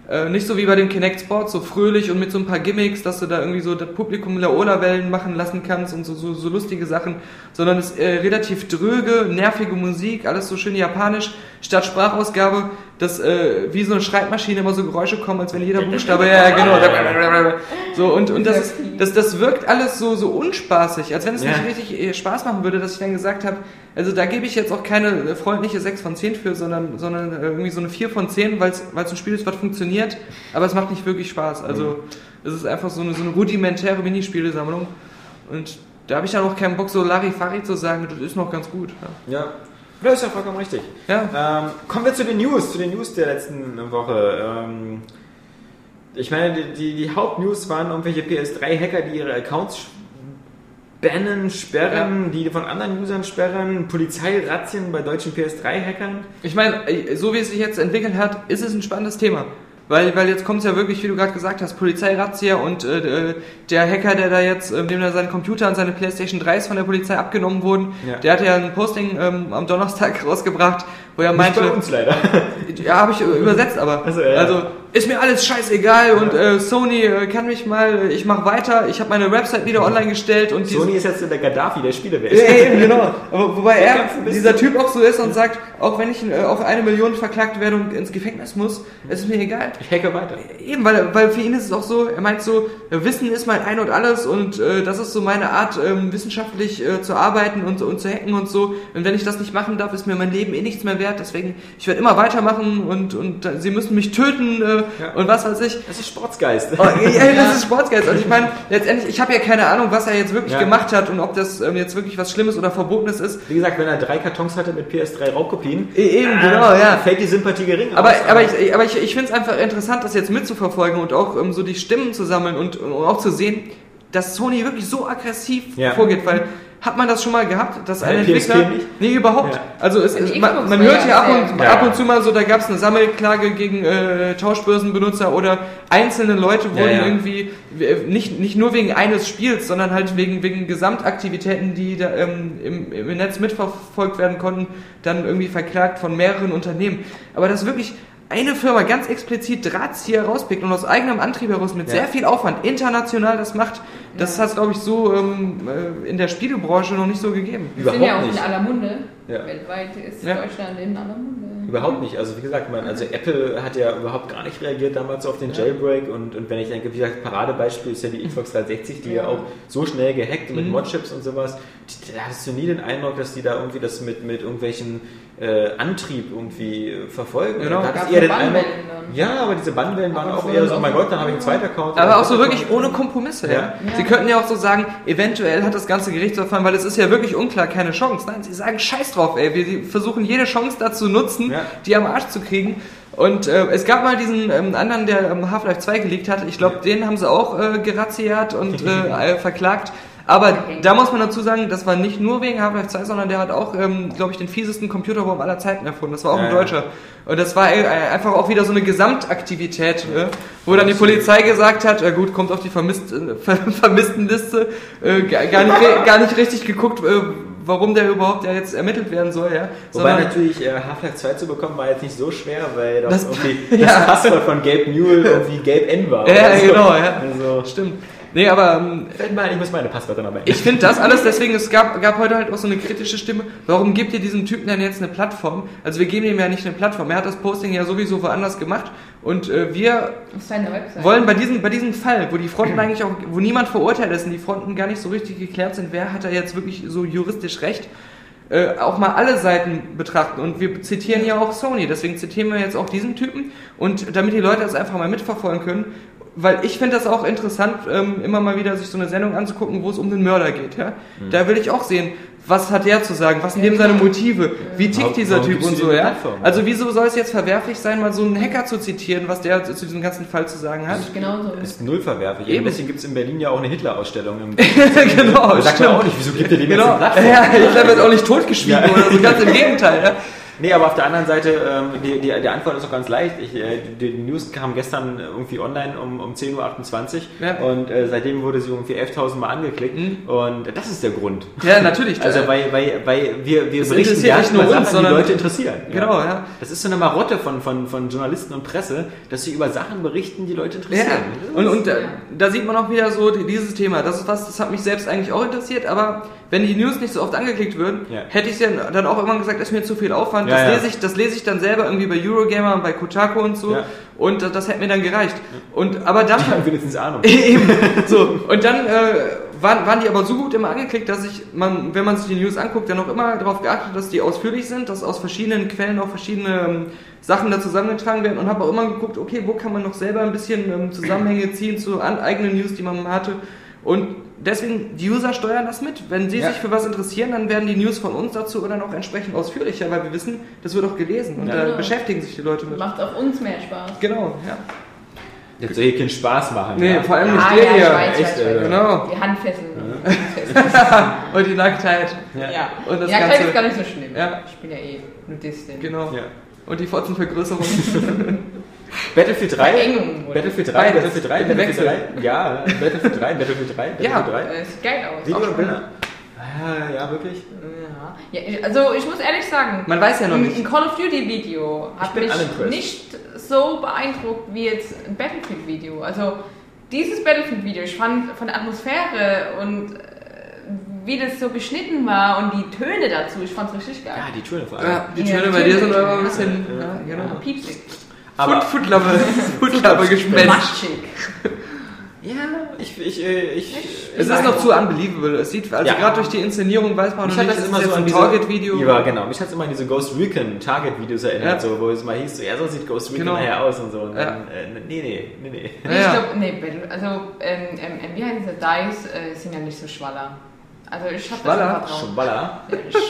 äh, nicht so wie bei dem Kinect Sport, so fröhlich und mit so ein paar Gimmicks, dass du da irgendwie so das Publikum Laola-Wellen machen lassen kannst und so, so, so lustige Sachen, sondern es ist äh, relativ dröge, nervige Musik, alles so schön japanisch, statt Sprachausgabe, dass äh, wie so eine Schreibmaschine immer so Geräusche kommen, als wenn jeder Buchstabe, ja, ja, genau, so und, und das ist, das, das wirkt alles so, so unspaßig, als wenn es Ja. nicht richtig äh, Spaß machen würde, dass ich dann gesagt habe, also da gebe ich jetzt auch keine äh, freundliche 6 von 10 für, sondern, sondern äh, irgendwie so eine 4 von 10, weil es ein Spiel ist, was funktioniert, aber es macht nicht wirklich Spaß. Also es ist einfach so eine, so eine rudimentäre Minispielesammlung und da habe ich dann auch keinen Bock, so Larifari zu sagen, das ist noch ganz gut. Ja. Das ist ja vollkommen richtig. Ja, ja. Ähm, kommen wir zu den News, zu den News der letzten Woche. Ähm, ich meine, die, die, die Hauptnews waren irgendwelche PS3-Hacker, die ihre Accounts bannen, sperren, die von anderen Usern sperren, Polizeirazzien bei deutschen PS3-Hackern. Ich meine, äh, so wie es sich jetzt entwickelt hat, ist es ein spannendes Thema. Weil, weil jetzt kommt es ja wirklich, wie du gerade gesagt hast, Polizeirazzia und äh, äh, der Hacker, der da jetzt, äh, dem da sein Computer und seine Playstation 3s von der Polizei abgenommen wurden, Ja. der hat ja ein Posting ähm, am Donnerstag rausgebracht, wo er Nicht meinte, bei uns leider. ja, habe ich übersetzt, aber Also, ja. also ist mir alles scheißegal und äh, Sony äh, kann mich mal, ich mache weiter, ich habe meine Website wieder online gestellt und die Sony ist jetzt der Gaddafi der Spielewelt. ja, eben, genau. Aber wobei er, dieser Typ auch so ist und sagt, auch wenn ich äh, auf eine Million verklagt werde und ins Gefängnis muss, ist es mir egal. Ich hacke weiter. Eben, weil, weil für ihn ist es auch so, er meint so, äh, Wissen ist mein Ein und Alles und äh, das ist so meine Art, ähm, wissenschaftlich äh, zu arbeiten und, und zu hacken und so. Und wenn ich das nicht machen darf, ist mir mein Leben eh nichts mehr wert. Deswegen, ich werde immer weitermachen und, und äh, sie müssen mich töten äh, Ja. und was weiß ich. Das ist Sportsgeist. Oh, ja, das ist Sportsgeist. Und ich meine, letztendlich, ich habe ja keine Ahnung, was er jetzt wirklich Ja. gemacht hat und ob das ähm, jetzt wirklich was Schlimmes oder Verbotenes ist. Wie gesagt, wenn er drei Kartons hatte mit PS3 Raubkopien, E- eben, äh, genau, ja. fällt die Sympathie gering Aber, aus. aber ich, aber ich, ich finde es einfach interessant, das jetzt mitzuverfolgen und auch ähm, so die Stimmen zu sammeln und, und auch zu sehen, dass Sony wirklich so aggressiv vorgeht, weil hat man das schon mal gehabt, dass ein Entwickler... nicht? Nee, überhaupt. Ja. Also es, es, man, man hört ja ab und, Ja. ab und zu mal so, da gab es eine Sammelklage gegen äh, Tauschbörsenbenutzer oder einzelne Leute wurden ja. irgendwie, äh, nicht, nicht nur wegen eines Spiels, sondern halt wegen, wegen Gesamtaktivitäten, die da, ähm, im, im Netz mitverfolgt werden konnten, dann irgendwie verklagt von mehreren Unternehmen. Aber das wirklich eine Firma ganz explizit Drahtzieher rauspickt und aus eigenem Antrieb heraus mit Ja. sehr viel Aufwand international das macht, das hat es, glaube ich, so ähm, äh, in der Spielebranche noch nicht so gegeben. Wir sind Überhaupt ja auch nicht. in aller Munde. Ja. Weltweit ist Ja. Deutschland in aller Munde. Überhaupt nicht. Also wie gesagt, man, also Apple hat ja überhaupt gar nicht reagiert damals auf den Jailbreak und, und wenn ich denke, wie gesagt, Paradebeispiel ist ja die Xbox 360, die ja, Ja. auch so schnell gehackt und mit Mhm. Modchips und sowas, da hattest du nie den Eindruck, dass die da irgendwie das mit, mit irgendwelchen äh, Antrieb irgendwie äh, verfolgen. Genau. Da hattest Gab's eher den dann? ja, aber diese Bannwellen waren Aber auch eher so, auch mein Gott, dann habe ich einen zweiten Account. Aber oder auch so wirklich ohne Kompromisse. Ja. Ja. Sie könnten ja auch so sagen, eventuell hat das ganze Gerichtsverfahren, weil es ist ja wirklich unklar, keine Chance. Nein, sie sagen Scheiß drauf, ey. Wir versuchen jede Chance dazu nutzen, Ja. die am Arsch zu kriegen. Und äh, es gab mal diesen ähm, anderen, der ähm, Half-Life 2 geleakt hat. Ich glaube, den haben sie auch äh, gerazziert und äh, verklagt. Aber da muss man dazu sagen, das war nicht nur wegen Half-Life 2, sondern der hat auch, ähm, glaube ich, den fiesesten Computerwurm aller Zeiten erfunden. Das war auch Ja, ein ja. Deutscher. Und das war äh, einfach auch wieder so eine Gesamtaktivität, äh, wo dann die Polizei gesagt hat, äh, gut, kommt auf die Vermisst, äh, Ver Vermisstenliste, äh, gar, nicht, gar nicht richtig geguckt, äh, warum der überhaupt ja jetzt ermittelt werden soll, ja. Wobei Sondern- natürlich äh, Half-Life 2 zu bekommen war jetzt nicht so schwer, weil doch Das- irgendwie ja. das Passwort von Gabe Newell irgendwie Gabe N war. Ja, oder so. genau, ja. Also, Stimmt. Nee, aber ähm, ein, ich muss meine Passwörter noch Ich finde das alles, deswegen, es gab, gab heute halt auch so eine kritische Stimme. Warum gibt ihr diesem Typen denn jetzt eine Plattform? Also wir geben ihm ja nicht eine Plattform. Er hat das Posting ja sowieso woanders gemacht. Und äh, wir wollen bei diesem, bei diesem Fall, wo die Fronten eigentlich auch, wo niemand verurteilt ist und die Fronten gar nicht so richtig geklärt sind, wer hat da jetzt wirklich so juristisch recht, äh, auch mal alle Seiten betrachten. Und wir zitieren ja auch Sony, deswegen zitieren wir jetzt auch diesen Typen. Und damit die Leute das einfach mal mitverfolgen können, weil ich finde das auch interessant, ähm, immer mal wieder sich so eine Sendung anzugucken, wo es um den Mörder geht. Ja? Da will ich auch sehen, was hat der zu sagen, was sind dem seine Motive, wie tickt Warum- dieser warum Typ und so. Ja? Also wieso soll es jetzt verwerflich sein, mal so einen Hacker zu zitieren, was der zu diesem ganzen Fall zu sagen hat? Genauso. ist null verwerflich. Eben. Eben. Deswegen gibt es in Berlin ja auch eine Hitler-Ausstellung. Genau, sagt man auch nicht, wieso gibt er dem Genau. jetzt eine Plattform? Ja, Hitler wird auch nicht totgeschwiegen Ja. oder so, ganz im Gegenteil. Ja? Nee, aber auf der anderen Seite, ähm, die, die, die Antwort ist auch ganz leicht. Ich, äh, die, die News kam gestern irgendwie online um, um 10.28 Uhr Ja. und äh, seitdem wurde sie irgendwie 11.000 Mal angeklickt Mhm. und das ist der Grund. ja, natürlich. Also weil, weil, weil wir, wir Das berichten gerne nicht nur uns, Sachen, die sondern- Leute interessieren. Genau, ja. Das ist so eine Marotte von, von, von Journalisten und Presse, dass sie über Sachen berichten, die Leute Ja, interessieren. und, und äh, da sieht man auch wieder so die- dieses Thema. Das ist was, das hat mich selbst eigentlich auch interessiert, aber wenn die News nicht so oft angeklickt würden, Ja. hätte ich ja dann auch immer gesagt, ist mir zu viel Aufwand. Ja, das, ja. Lese ich, das lese ich dann selber irgendwie bei Eurogamer und bei Kotaku und so. Ja. Und das, das hätte mir dann gereicht. Und aber dann Die haben wenigstens Ahnung. Eben. So. Und dann äh, waren, waren die aber so gut immer angeklickt, dass ich, man, wenn man sich die News anguckt, dann auch immer darauf geachtet, dass die ausführlich sind, dass aus verschiedenen Quellen auch verschiedene ähm, Sachen da zusammengetragen werden und habe auch immer geguckt, okay, wo kann man noch selber ein bisschen ähm, Zusammenhänge ziehen zu an, eigenen News, die man hatte. Und deswegen, die User steuern das mit. Wenn sie Ja. sich für was interessieren, dann werden die News von uns dazu dann auch entsprechend ausführlicher, weil wir wissen, das wird auch gelesen und Ja. da Genau. beschäftigen sich die Leute mit. Macht auch uns mehr Spaß. Genau, ja. Jetzt soll hier keinen Spaß machen. Nee, ja. vor allem nicht Ah, dir ja, hier. weiß, echt, weiß, weiß. Genau. Die Handfesseln. Und die Nacktheit. Ja, Und das ja Ganze- ist gar nicht so schlimm. Ja. Ich bin ja eh Nudistin. Genau. Ja. Und die Fotzenvergrößerung. Battlefield 3. Verengung wohl. Battlefield 3, Beides. Battlefield 3, In Battlefield Wechsel. 3. Ja, Battlefield 3, Battlefield 3, Battlefield Ja. 3. Äh, sieht geil aus. Video Auch und schon. Bilder. Ah, ja, wirklich. Ja. ja, also ich muss ehrlich sagen, Man weiß ja noch ein- nicht. ein Call of Duty Video hat mich nicht so beeindruckt wie jetzt ein Battlefield Video. Also dieses Battlefield Video, ich fand von der Atmosphäre und äh, wie das so geschnitten war und die Töne dazu, ich fand's richtig geil. Ja, die Töne vor allem. Ja, die Ja, Töne bei Töne. dir sind aber ein bisschen. Ja, Ja, genau. piepsig. Aber Foot, Footlappe, Footlappe gespenst. Ja, ich, ich, äh, ich, Es ist noch zu unbelievable. Es sieht, also Ja. gerade durch die Inszenierung weiß man noch nicht, das immer so ein diese Target-Video. Ja, genau. Mich hat es immer an diese Ghost Recon Target-Videos erinnert, Ja. so, wo es mal hieß, so, ja, so sieht Ghost Recon Genau. nachher aus und so. Und Ja. dann, äh, nee, nee, nee, nee. Nee, Ja, ich glaube, nee, also ähm, ähm, ähm, wie heißt dieser Dice, äh, sind ja nicht so Schwaller. Also ich hab Schwaller? da schon Vertrauen. Schwaller.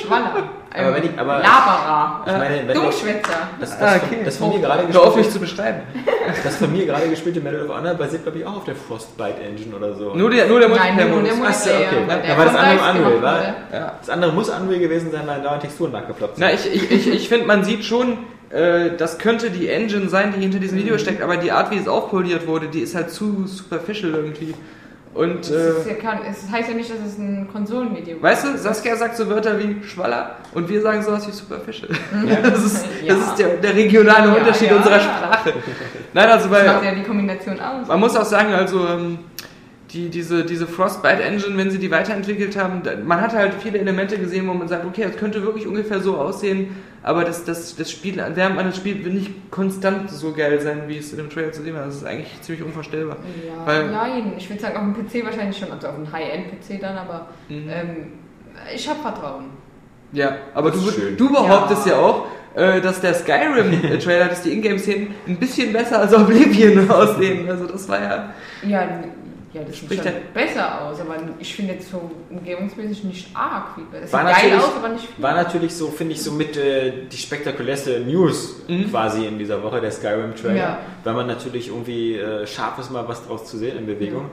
Schwaller. Aber wenn ich- aber- Laberer. Ich meine, wenn Dummschwätzer. das, das, Ah, okay. das von mir gerade Hör auf mich gespielte, zu beschreiben. das von mir gerade gespielte Medal of Honor basiert, glaube ich, auch auf der Frostbite Engine oder so. Nur der, nur der Nein, nur der Multiplayer-Modus. Achso, okay. Multiplayer, Da der war das andere Unreal, war? Ja. Das andere muss Unreal gewesen sein, weil da Texturen nachgeploppt sind. Na, ich, ich, ich, ich finde, man sieht schon, äh, das könnte die Engine sein, die hinter diesem Video steckt, aber die Art, wie es aufpoliert wurde, die ist halt zu superficial irgendwie. Und, Es, ist äh, ja kein, es heißt ja nicht, dass es ein Konsolenvideo weißt du, Saskia sagt so Wörter wie Schwaller und wir sagen sowas wie superficial. Ja. Das ist, Ja. das ist der, der regionale Unterschied unserer Sprache. Nein, also Das macht bei, ja die Kombination aus. man muss auch sagen, also ähm, die, diese, diese Frostbite Engine, wenn sie die weiterentwickelt haben, man hat halt viele Elemente gesehen, wo man sagt, okay, das könnte wirklich ungefähr so aussehen, aber das, das, das Spiel, Lärm an das Spiel wird nicht konstant so geil sein, wie es in dem Trailer zu sehen war. Das ist eigentlich ziemlich unvorstellbar. Ja, Weil- nein, ich würde sagen, auf dem PC wahrscheinlich schon, also auf dem High-End-PC dann, aber Mhm. ähm, ich habe Vertrauen. Ja, aber du, schön. du behauptest ja, Ja. auch, äh, dass der Skyrim-Trailer, dass die Ingame-Szenen ein bisschen besser als Oblivion aussehen. Also das war ja... Ja, ja das sieht Spricht schon der- besser aus, aber ich finde jetzt so umgebungsmäßig nicht arg. Wie, es sieht War geil natürlich, aus, aber nicht viel. war natürlich so, finde ich, so mit äh, die spektakulärste News quasi in dieser Woche, der Skyrim-Trailer. Ja. Weil man natürlich irgendwie äh, scharf ist, mal was draus zu sehen in Bewegung.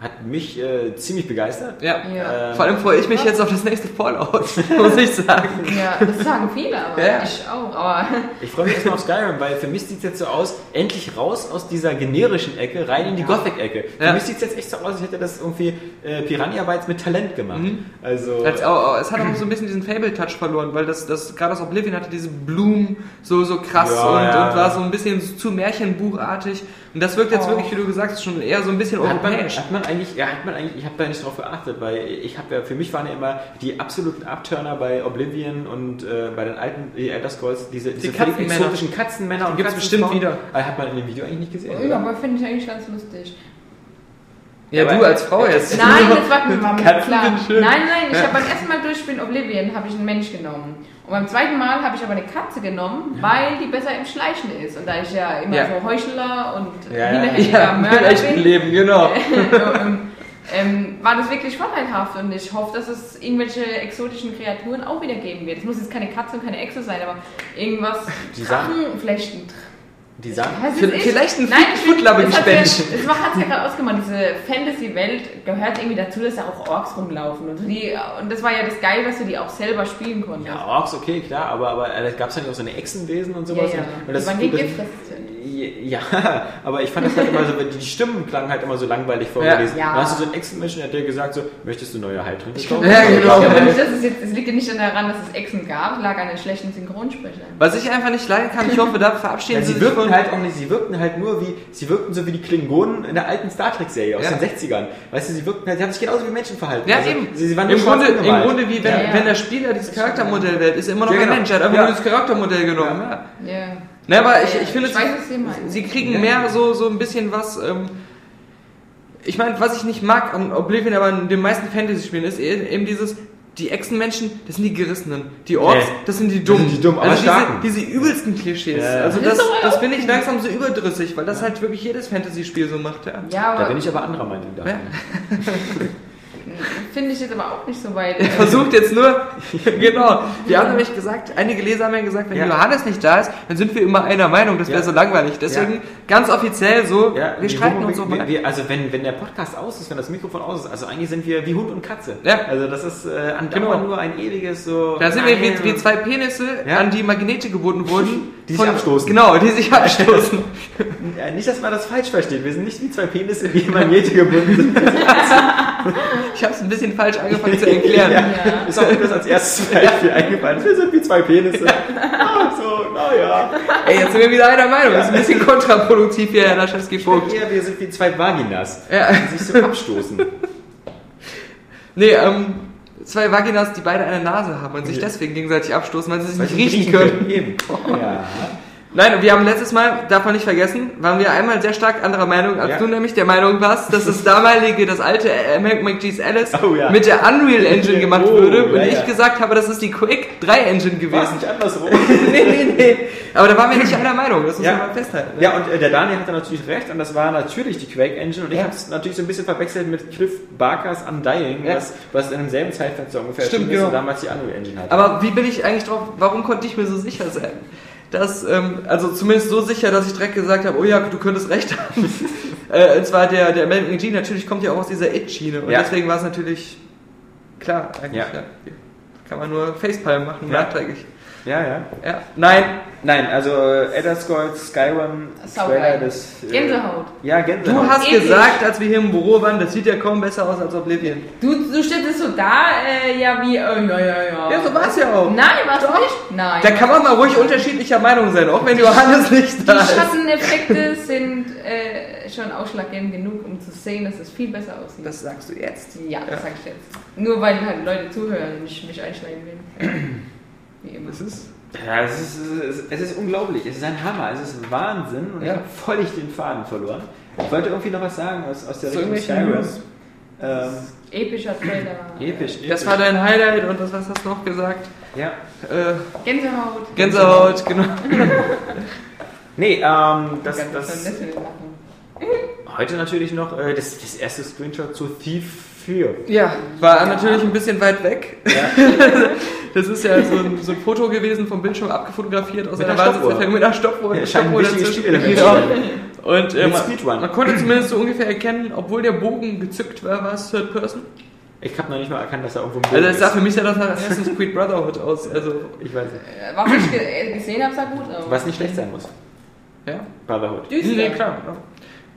Hat mich äh, ziemlich begeistert. Ja. Ja. Ähm, Vor allem freue ich mich jetzt auf das nächste Fallout, muss ich sagen. Ja, das sagen viele, aber Ja. ich auch. Aber Ich freue mich erstmal auf Skyrim, weil für mich sieht es jetzt so aus, endlich raus aus dieser generischen Ecke, rein in die Ja. Gothic-Ecke. Für Ja. mich sieht es jetzt echt so aus, als hätte das irgendwie äh, Piranha Bytes mit Talent gemacht. Also, Als, auch, es hat auch so ein bisschen diesen Fable-Touch verloren, weil das, das gerade das Oblivion hatte diese Blumen so, so krass Ja, und, ja. und war so ein bisschen zu Märchenbuchartig. Und das wirkt jetzt Oh. wirklich, wie du gesagt hast, schon eher so ein bisschen Hat man, europäisch. hat man eigentlich, ja, hat man eigentlich, ich habe da nicht drauf geachtet, weil ich habe ja, für mich waren ja immer die absoluten Abturner bei Oblivion und äh, bei den alten äh, Elder Scrolls, diese, diese völlig Katzenmänner. exotischen Katzenmänner und gibt's Katzenfrauen. bestimmt wieder. Aber hat man in dem Video eigentlich nicht gesehen. ja, oder? aber finde ich eigentlich ganz lustig. Ja, Aber- du als Frau jetzt. Nein, das war mir Katzen klar. Nein, nein, ich habe beim ersten Mal durchspielen Oblivion habe ich einen Mensch genommen. Und beim zweiten Mal habe ich aber eine Katze genommen, weil die besser im Schleichen ist. Und da ich ja immer Ja. so Heuchler und Ja, ja. hinterhältiger Ja, im Mörder echten bin, Leben, genau. ähm, ähm, war das wirklich vorteilhaft und ich hoffe, dass es irgendwelche exotischen Kreaturen auch wieder geben wird. Es muss jetzt keine Katze und keine Echse sein, aber irgendwas Die Sachen- Drachen, vielleicht ein Die sagen, vielleicht ein Nein, Footlappe-Gespenst. Es hat ja- es ja gerade ausgemacht, diese Fantasy-Welt gehört irgendwie dazu, dass da auch Orks rumlaufen und. Die, und das war ja das Geile, dass du die auch selber spielen konntest. ja, Orks, okay, klar, aber, aber äh, da gab es ja nicht auch so eine Echsenwesen und ja. sowas. ja. Und, und das, die waren das, giftresistent. Ja, aber ich fand das halt immer so, die Stimmen klangen halt immer so langweilig vorgelesen. Ja. Dann hast du so einen Echsenmenschen, der hat dir gesagt so, möchtest du neue Heiltränke kaufen? Ja, genau. Ja, nicht, dass es, jetzt, es liegt ja nicht daran, dass es Echsen gab, es lag an den schlechten Synchronsprechern. Was ich einfach nicht leiden kann, ich hoffe, da verabschieden Ja, sie sie sich wirkten von... halt auch nicht, sie wirkten halt nur wie, sie wirkten so wie die Klingonen in der alten Star Trek Serie aus Ja. den 60ern. Weißt du, sie wirkten halt, sie haben sich genauso wie Menschen verhalten. Ja, Also, eben. Sie, sie waren Im Grunde, Im. Grunde wie wenn, Ja, ja. wenn der Spieler dieses Charaktermodell wählt, ist er immer noch Ja, ein genau. Mensch. Er hat einfach Ja. nur das Charaktermodell genommen. Ja. Ja. Ne, aber ich, Ja, ich finde, ich sie, weiß, was Sie meinen. sie kriegen Ja. mehr so, so ein bisschen was. Ähm, ich meine, was ich nicht mag an Oblivion, aber an den meisten Fantasy-Spielen ist eben dieses. Die Echsenmenschen, das sind die Gerissenen. Die Orks, Nee. das sind die Dummen. Das sind die Dummen, also diese, diese übelsten Klischees. Ja, ja. Also Das das, das bin ich langsam so überdrüssig, weil das halt wirklich jedes Fantasy-Spiel so macht. Ja. Ja, Da bin ich aber anderer Meinung. Da. Ja. finde ich jetzt aber auch nicht so weit. Er versucht jetzt nur, genau. Wir haben nämlich gesagt, einige Leser haben ja gesagt, wenn Ja. Johannes nicht da ist, dann sind wir immer einer Meinung, das wäre Ja. so langweilig. Deswegen Ja. ganz offiziell so, Ja, wir streiten uns so wir, wir, Also wenn, wenn der Podcast aus ist, wenn das Mikrofon aus ist, also eigentlich sind wir wie Hund und Katze. Ja. Also das ist äh, andauernd Genau. nur ein ewiges so... Da sind wir wie, wie zwei Penisse, Ja. an die Magnete gebunden wurden. Die sich abstoßen. Genau, die sich abstoßen. Ja, nicht, dass man das falsch versteht. Wir sind nicht wie zwei Penisse, die in Magnete gebunden sind. ich habe es ein bisschen falsch angefangen zu erklären. Ja. Ist auch mir das als erstes Beispiel eingefallen. Wir sind wie zwei Penisse. Ah, so, naja. Ey, jetzt sind wir wieder einer Meinung. Das ist ein bisschen kontraproduktiv hier, Herr Laschewski-Vogt. Ja, wir sind wie zwei Vaginas, Ja. die sich so abstoßen. Nee, ähm, zwei Vaginas, die beide eine Nase haben und sich deswegen gegenseitig abstoßen, weil sie sich Weil nicht riechen können. Eben. Ja. Nein, wir haben letztes Mal, darf man nicht vergessen, waren wir einmal sehr stark anderer Meinung, als Ja. du nämlich der Meinung warst, dass das damalige, das alte American McGee's Alice Oh ja. mit der Unreal Engine gemacht Oh, würde und ja, ich gesagt habe, das ist die Quake 3 Engine War es gewesen. nicht andersrum? nee, nee, nee. Aber da waren wir nicht einer Meinung, das muss Ja. man mal festhalten. ne? Ja, und äh, der Daniel hatte natürlich recht und das war natürlich die Quake Engine und ich habe es natürlich so ein bisschen verwechselt mit Cliff Barkers Undying, was, was in demselben Zeitfenster ungefähr Stimmt, genau. damals die Unreal Engine hatte. Aber wie bin ich eigentlich drauf, warum konnte ich mir so sicher sein? Dass, ähm, also zumindest so sicher, dass ich direkt gesagt habe, oh ja, du könntest recht haben. äh, und zwar der, der American McGee natürlich kommt ja auch aus dieser It-Schiene und Ja. deswegen war es natürlich klar eigentlich. Ja. Ja. Kann man nur Facepalm machen, nachträglich. Ja, ja. Ja. Nein, Nein, also äh, Elder Scrolls Skyrim. Trailer des... Äh, Gänsehaut. Ja, Gänsehaut. du hast Episch. gesagt, als wir hier im Büro waren, das sieht ja kaum besser aus als Oblivion. Du, du stellst es so da, äh, ja, wie, äh, ja, ja, ja. Ja, so war es ja auch. Nein, war's nicht? Nein. Da kann man mal ruhig unterschiedlicher Meinung sein, auch wenn Johannes nicht Die da ist. Schatteneffekte sind äh, schon ausschlaggebend genug, um zu sehen, dass es viel besser aussieht. Das sagst du jetzt. ja, das sag ich jetzt. Nur weil halt Leute zuhören und ich mich einschneiden will. Wie immer. Das ist Ja, es ist, es, ist, es ist unglaublich. Es ist ein Hammer. Es ist Wahnsinn. Und ich Ja. habe völlig den Faden verloren. Ich wollte irgendwie noch was sagen aus, aus der So Richtung irgendwelche Skyrim. News? Ähm, Epischer Trailer. episch, episch. Das war dein Highlight und das, was hast du noch gesagt? Ja. Äh, Gänsehaut. Gänsehaut, genau. Nee, ähm, das, das, heute natürlich noch äh, das, das erste Screenshot zu Thief 4. Ja, war natürlich ein bisschen weit weg. Das ist ja so ein, so ein Foto gewesen vom Bildschirm abgefotografiert aus Mit einer. Wahnsinnsentfernung mit einer Stoppuhr. Ja, Stoppuhr dazwischen. Genau. Und äh, man, Speedrun. man konnte zumindest so ungefähr erkennen, obwohl der Bogen gezückt war, war es Third Person. Ich habe noch nicht mal erkannt, dass da irgendwo ein Bogen Also es sah für mich ja das nach Assassin's Creed Brotherhood aus. Also, Ich weiß nicht. Äh, Was ich äh, gesehen habe, sah gut aus. Was nicht schlecht sein muss. ja. Brotherhood. Düster. Nee, klar.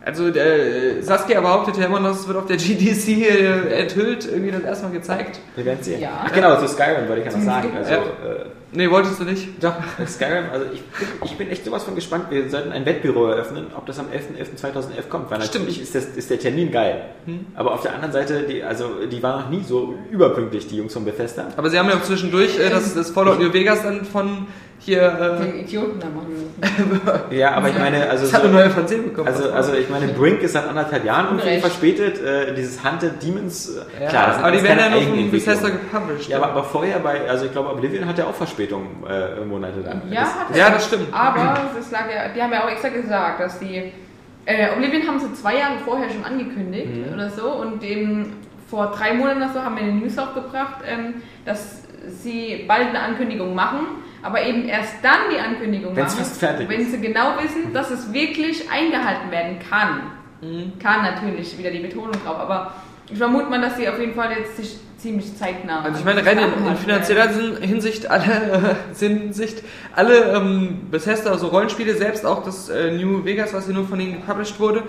Also äh, Saskia behauptet ja immer noch, es wird auf der GDC äh, enthüllt, irgendwie das erstmal gezeigt. Wir werden sehen. Ja. Ach, genau, zu Skyrim wollte ich ja noch sagen. Also, Ja. äh, Nee, wolltest du nicht? Doch, Skyrim, also ich bin, ich bin echt sowas von gespannt. Wir sollten ein Wettbüro eröffnen, ob das am 11.11.2011 kommt. Weil Stimmt. natürlich ist, das, ist der Termin geil. Aber auf der anderen Seite, die, also, die waren noch nie so überpünktlich, die Jungs von Bethesda. Aber sie haben ja auch zwischendurch äh, das, das Fallout New Vegas dann von hier... Äh, Den Idioten da machen. Ja, aber ich meine, also, das hat so, eine neue Französin bekommen. also, also ich meine, Brink ist seit anderthalb Jahren irgendwie verspätet. Äh, dieses Hunted Demons, äh, ja, klar, das aber die werden ja nur von. Bethesda gepublished. Ja, aber, aber vorher bei, also ich glaube, Oblivion hat ja auch Verspätung äh, monatelang. Ja, Das- hat Ja, er. das stimmt. Aber das lag ja, die haben ja auch extra gesagt, dass die. Äh, Oblivion haben sie zwei Jahre vorher schon angekündigt Mhm. oder so und dem, vor drei Monaten oder so haben wir eine News aufgebracht, ähm, dass sie bald eine Ankündigung machen, aber eben erst dann die Ankündigung Wenn's machen, fast fertig wenn sie genau wissen, dass es wirklich eingehalten werden kann. Mhm. Kann natürlich, wieder die Betonung drauf, aber ich vermute mal, dass sie auf jeden Fall jetzt sich ziemlich zeitnah. Also ich meine, rein in, in finanzieller Hinsicht, alle, Hinsicht, alle ähm, Bethesda, also Rollenspiele, selbst auch das äh, New Vegas, was hier nur von ihnen gepublished wurde,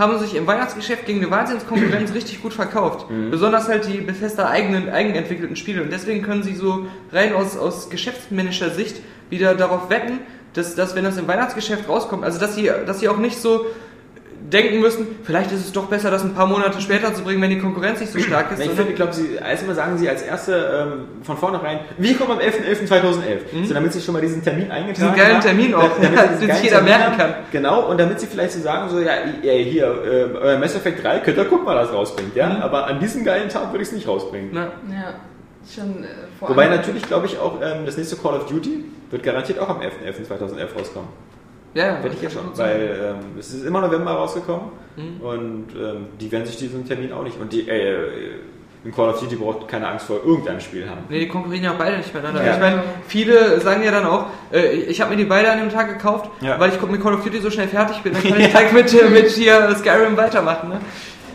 haben sich im Weihnachtsgeschäft gegen eine Wahnsinnskonkurrenz richtig gut verkauft. Besonders halt die Bethesda eigenen, eigenentwickelten Spiele. Und deswegen können sie so rein aus, aus geschäftsmännischer Sicht wieder darauf wetten, dass, dass wenn das im Weihnachtsgeschäft rauskommt, also dass sie, dass sie auch nicht so denken müssen, vielleicht ist es doch besser, das ein paar Monate später zu bringen, wenn die Konkurrenz nicht so stark ist. Ich finde, ich glaube, sie, erstmal sagen sie als erste ähm, von vornherein, wir kommen am 11.11.2011. So, damit sie schon mal diesen Termin eingetragen Diesen geilen haben. Termin auch, damit sie den sich jeder Termin merken haben. kann. Genau, und damit sie vielleicht so sagen, so, ja, ey, hier, äh, euer Mass Effect 3, könnt ihr gucken, mal das rausbringt, ja? Mhm. Aber an diesem geilen Tag würde ich es nicht rausbringen. Na, Ja, schon äh, vor Wobei natürlich, glaube ich, auch ähm, das nächste Call of Duty wird garantiert auch am 11.11.2011 rauskommen. Ja, Wette ich ja schon, weil ähm, es ist immer November rausgekommen Mhm. und ähm, die werden sich diesen Termin auch nicht. Und die, äh, in Call of Duty braucht keine Angst vor irgendeinem Spiel haben. Nee, die konkurrieren ja auch beide nicht miteinander. Ja. Ich meine, viele sagen ja dann auch, äh, ich habe mir die beide an dem Tag gekauft, Ja. weil ich mit Call of Duty so schnell fertig bin, dann kann ich direkt mit, äh, mit hier Skyrim weitermachen. Ne?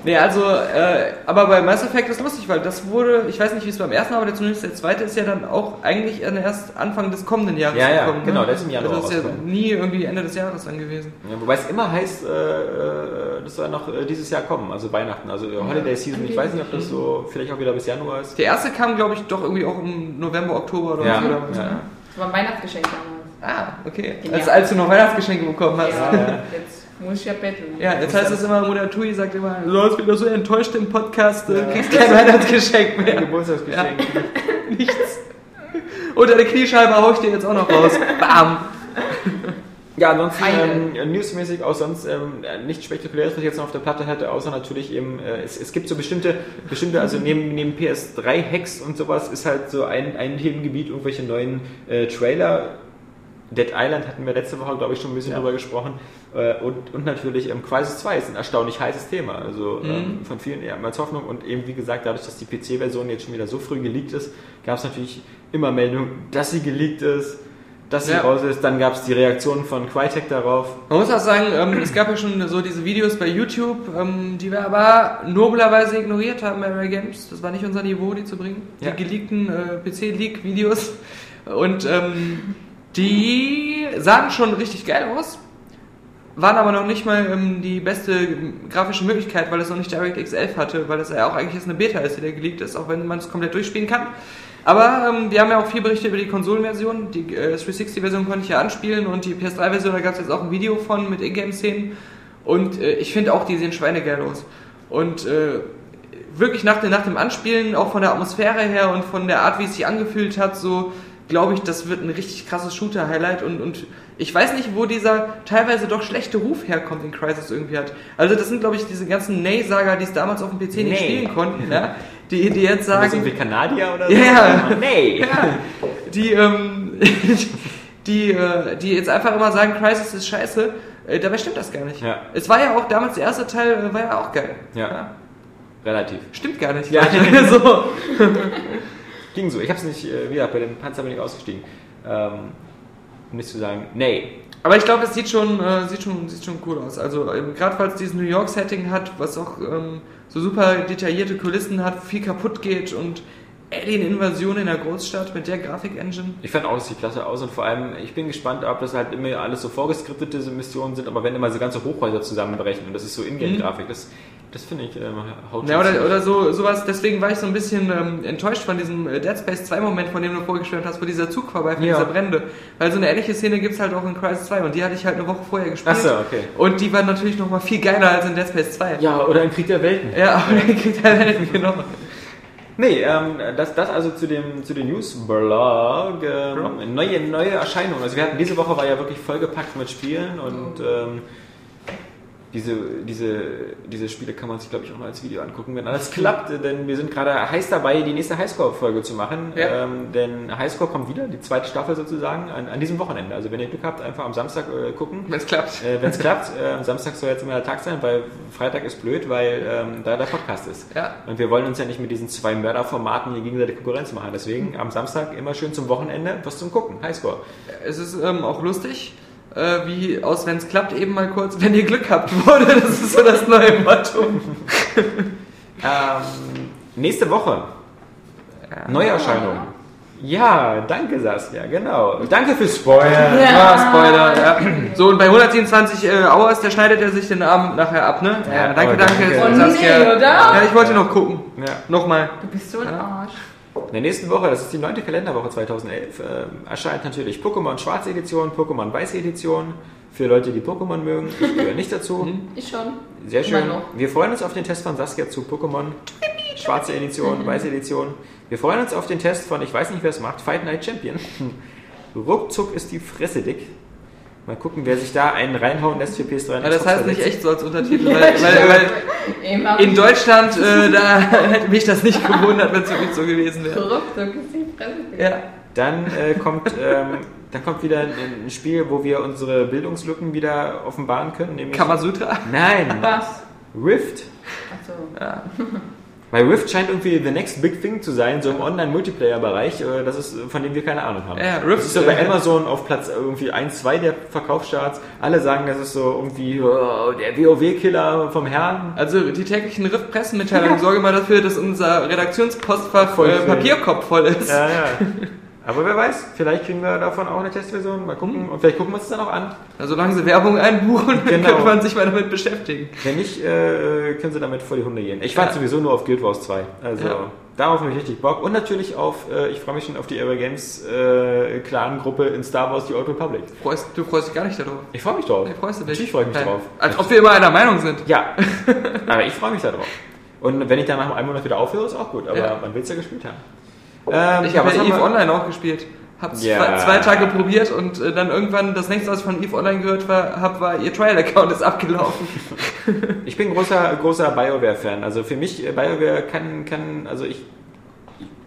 Nee, also, äh, aber bei Mass Effect ist lustig, weil das wurde, ich weiß nicht, wie es beim ersten war, aber der, zumindest der zweite ist ja dann auch eigentlich erst Anfang des kommenden Jahres Ja, ja, gekommen. genau, ne? der ist im Januar Also das ist ja nie irgendwie Ende des Jahres dann gewesen. Ja, wobei es immer heißt, äh, äh, das soll noch äh, dieses Jahr kommen, also Weihnachten, also äh, Holiday Season. Ich weiß nicht, ob das so vielleicht auch wieder bis Januar ist. Der erste kam, glaube ich, doch irgendwie auch im November, Oktober oder Ja, so. Damals, ja. ne? Das war ein Weihnachtsgeschenk damals. Ah, okay. Als, als du noch Weihnachtsgeschenke bekommen hast. Ja, Ja, jetzt muss ich ja betteln. jetzt heißt es immer, Mutter Tui sagt immer, du hast wieder so enttäuscht im Podcast, äh, kriegst kein Weihnachtsgeschenk mehr. Geburtstagsgeschenk. Nichts. Und deine Kniescheibe hau ich dir jetzt auch noch raus. Bam. Ja, ansonsten ähm, newsmäßig auch sonst ähm, nichts Spektakuläres, was ich jetzt noch auf der Platte hatte, außer natürlich eben, äh, es, es gibt so bestimmte, bestimmte also neben, neben PS3-Hacks und sowas ist halt so ein, ein Themengebiet, irgendwelche neuen äh, Trailer. Dead Island hatten wir letzte Woche, glaube ich, schon ein bisschen Ja. drüber gesprochen. Äh, und, und natürlich ähm, Crisis 2 ist ein erstaunlich heißes Thema. Also ähm, von vielen eher als Hoffnung. Und eben, wie gesagt, dadurch, dass die PC-Version jetzt schon wieder so früh geleakt ist, gab es natürlich immer Meldungen, dass sie geleakt ist, dass sie Ja. raus ist. Dann gab es die Reaktionen von Crytek darauf. Man muss auch sagen, ähm, es gab ja schon so diese Videos bei YouTube, ähm, die wir aber noblerweise ignoriert haben bei Rare Games. Das war nicht unser Niveau, die zu bringen. Ja. Die geleakten äh, PC-Leak-Videos. Und ähm, die sahen schon richtig geil aus. Waren aber noch nicht mal ähm, die beste grafische Möglichkeit, weil es noch nicht DirectX 11 hatte, weil es ja auch eigentlich jetzt eine Beta ist, die da geleakt ist, auch wenn man es komplett durchspielen kann. Aber ähm, wir haben ja auch viel Berichte über die Konsolenversion. Die äh, 360-Version konnte ich ja anspielen und die PS3-Version, da gab es jetzt auch ein Video von mit Ingame-Szenen. Und äh, ich finde auch, die sehen schweinegeil aus. Und äh, wirklich nach, nach dem Anspielen, auch von der Atmosphäre her und von der Art, wie es sich angefühlt hat, so glaube ich, das wird ein richtig krasses Shooter-Highlight und, und ich weiß nicht, wo dieser teilweise doch schlechte Ruf herkommt, den Crysis irgendwie hat. Also das sind, glaube ich, diese ganzen Nay-Sager, die es damals auf dem PC nicht Nee. spielen konnten, ja, die, die jetzt Sagen, so wie Kanadier oder Ja, so? ja. Nee. ja, die, ähm, die, äh, die jetzt einfach immer sagen, Crysis ist scheiße, äh, dabei stimmt das gar nicht. Ja. Es war ja auch damals, der erste Teil äh, war ja auch geil. Ja. Relativ. Stimmt gar nicht. Ja. So. Ging so. Ich habe es nicht, äh, wieder bei dem Panzer bin ich ausgestiegen. Ähm, um nicht zu sagen, nee. Aber ich glaube, es sieht schon, äh, sieht schon, sieht schon cool aus. Also ähm, gerade weil es dieses New York Setting hat, was auch ähm, so super detaillierte Kulissen hat, viel kaputt geht und Alien-Invasion in der Großstadt mit der Grafik-Engine. Ich fand auch, es sieht klasse aus und vor allem, ich bin gespannt, ob das halt immer alles so vorgeskriptete Missionen sind, aber wenn immer so ganze Hochhäuser zusammenbrechen und das ist so Ingame-Grafik, das, das finde ich, ähm, haut Ja, oder, oder so sowas, deswegen war ich so ein bisschen ähm, enttäuscht von diesem äh, Dead Space 2 Moment, von dem du vorgeschwärmt hast, wo dieser Zug vorbei von Ja. dieser Brände. Weil so eine ähnliche Szene gibt's halt auch in Crisis 2 und die hatte ich halt eine Woche vorher gespielt. Ach so, okay. Und die war natürlich nochmal viel geiler als in Dead Space 2. Ja, oder ein Krieg der Welten. Ja, aber dann kriegt er halt genau. Nee, ähm, das, das also zu dem, zu dem News-Blog. Ähm, neue, neue Erscheinungen. Also wir hatten diese Woche war ja wirklich vollgepackt mit Spielen und ähm, diese, diese, diese Spiele kann man sich, glaube ich, auch mal als Video angucken, wenn alles klappt, denn wir sind gerade heiß dabei, die nächste Highscore-Folge zu machen. Ja. Ähm, denn Highscore kommt wieder, die zweite Staffel sozusagen, an, an diesem Wochenende. Also wenn ihr Glück habt, einfach am Samstag äh, gucken. Wenn es klappt. Äh, Wenn es klappt, äh, Samstag soll jetzt immer der Tag sein, weil Freitag ist blöd, weil ähm, da der Podcast ist. Ja. Und wir wollen uns ja nicht mit diesen zwei Mörderformaten hier gegenseitig Konkurrenz machen. Deswegen am Samstag immer schön zum Wochenende was zum Gucken. Highscore. Es ist ähm, auch lustig, äh, wie aus, wenn es klappt, eben mal kurz, wenn ihr Glück habt, wurde. Das ist so das neue Motto. Ähm, nächste Woche. Neuerscheinung. Ja, danke Saskia, genau. Danke fürs Spoiler. Ja, Spoiler, ja. So, und bei 127 äh, Hours, der schneidet er sich den Arm nachher ab, ne? Ja, danke, oh, danke. danke. Oh, Saskia. nee, oder? Ja, ich wollte noch gucken. Ja. Nochmal. Du bist so ein Arsch. In der nächsten Woche, das ist die neunte Kalenderwoche 2011, äh, erscheint natürlich Pokémon Schwarze Edition, Pokémon Weiße Edition. Für Leute, die Pokémon mögen. Ich gehöre nicht dazu. Ich schon. Sehr schön. Wir freuen uns auf den Test von Saskia zu Pokémon. Schwarze Edition, weiße Edition. Wir freuen uns auf den Test von, ich weiß nicht, wer es macht, Fight Night Champion. Ruckzuck ist die Fresse dick. Mal gucken, wer sich da einen reinhauen lässt für PS3. und Ja, das heißt nicht echt so als Untertitel, weil, weil, weil in Deutschland, äh, da hätte mich das nicht gewundert, wenn es wirklich so gewesen wäre. so die Fresse. Ja. Dann äh, kommt, ähm, dann kommt wieder ein, ein Spiel, wo wir unsere Bildungslücken wieder offenbaren können. Nämlich Kamasutra? Nein, Was? Rift. Achso. Weil Weil Rift scheint irgendwie the next big thing zu sein, so im Online-Multiplayer-Bereich, äh, das ist, von dem wir keine Ahnung haben. Ja, Rift, das ist so bei äh, Amazon auf Platz irgendwie 1, 2 der Verkaufscharts. Alle sagen, das ist so irgendwie oh, der WoW-Killer vom Herrn. Also die täglichen Rift-Pressemitteilungen sorgen mal dafür, dass unser Redaktionspostfach Voll äh. Papierkopf voll ist. Ja, ja. Aber wer weiß, vielleicht kriegen wir davon auch eine Testversion. Mal Hm. gucken. Und vielleicht gucken wir uns das dann auch an. Also solange sie Werbung einbuchen, Genau. könnte man sich mal damit beschäftigen. Wenn nicht, äh, können sie damit vor die Hunde gehen. Ich warte Ja. sowieso nur auf Guild Wars 2. Also Ja. darauf habe ich richtig Bock. Und natürlich auf, äh, ich freue mich schon auf die Aero Games äh, Clan-Gruppe in Star Wars The Old Republic. Freust, du freust dich gar nicht darauf. Ich freue mich drauf. Nee, freust du dich? Natürlich freue ich mich Nein. drauf. Als ob wir immer einer Meinung sind. Ja, aber ich freue mich da drauf. Und wenn ich dann nach einem Monat wieder aufhöre, ist auch gut. Aber Ja. man will es ja gespielt haben. Ähm, Ich habe ja EVE? Online auch gespielt. Hab's Ja. zwei, zwei Tage probiert und äh, dann irgendwann das nächste, was ich von EVE Online gehört war, hab, war ihr Trial-Account ist abgelaufen. Ich bin großer, großer BioWare-Fan. Also für mich, äh, BioWare kann, kann also ich,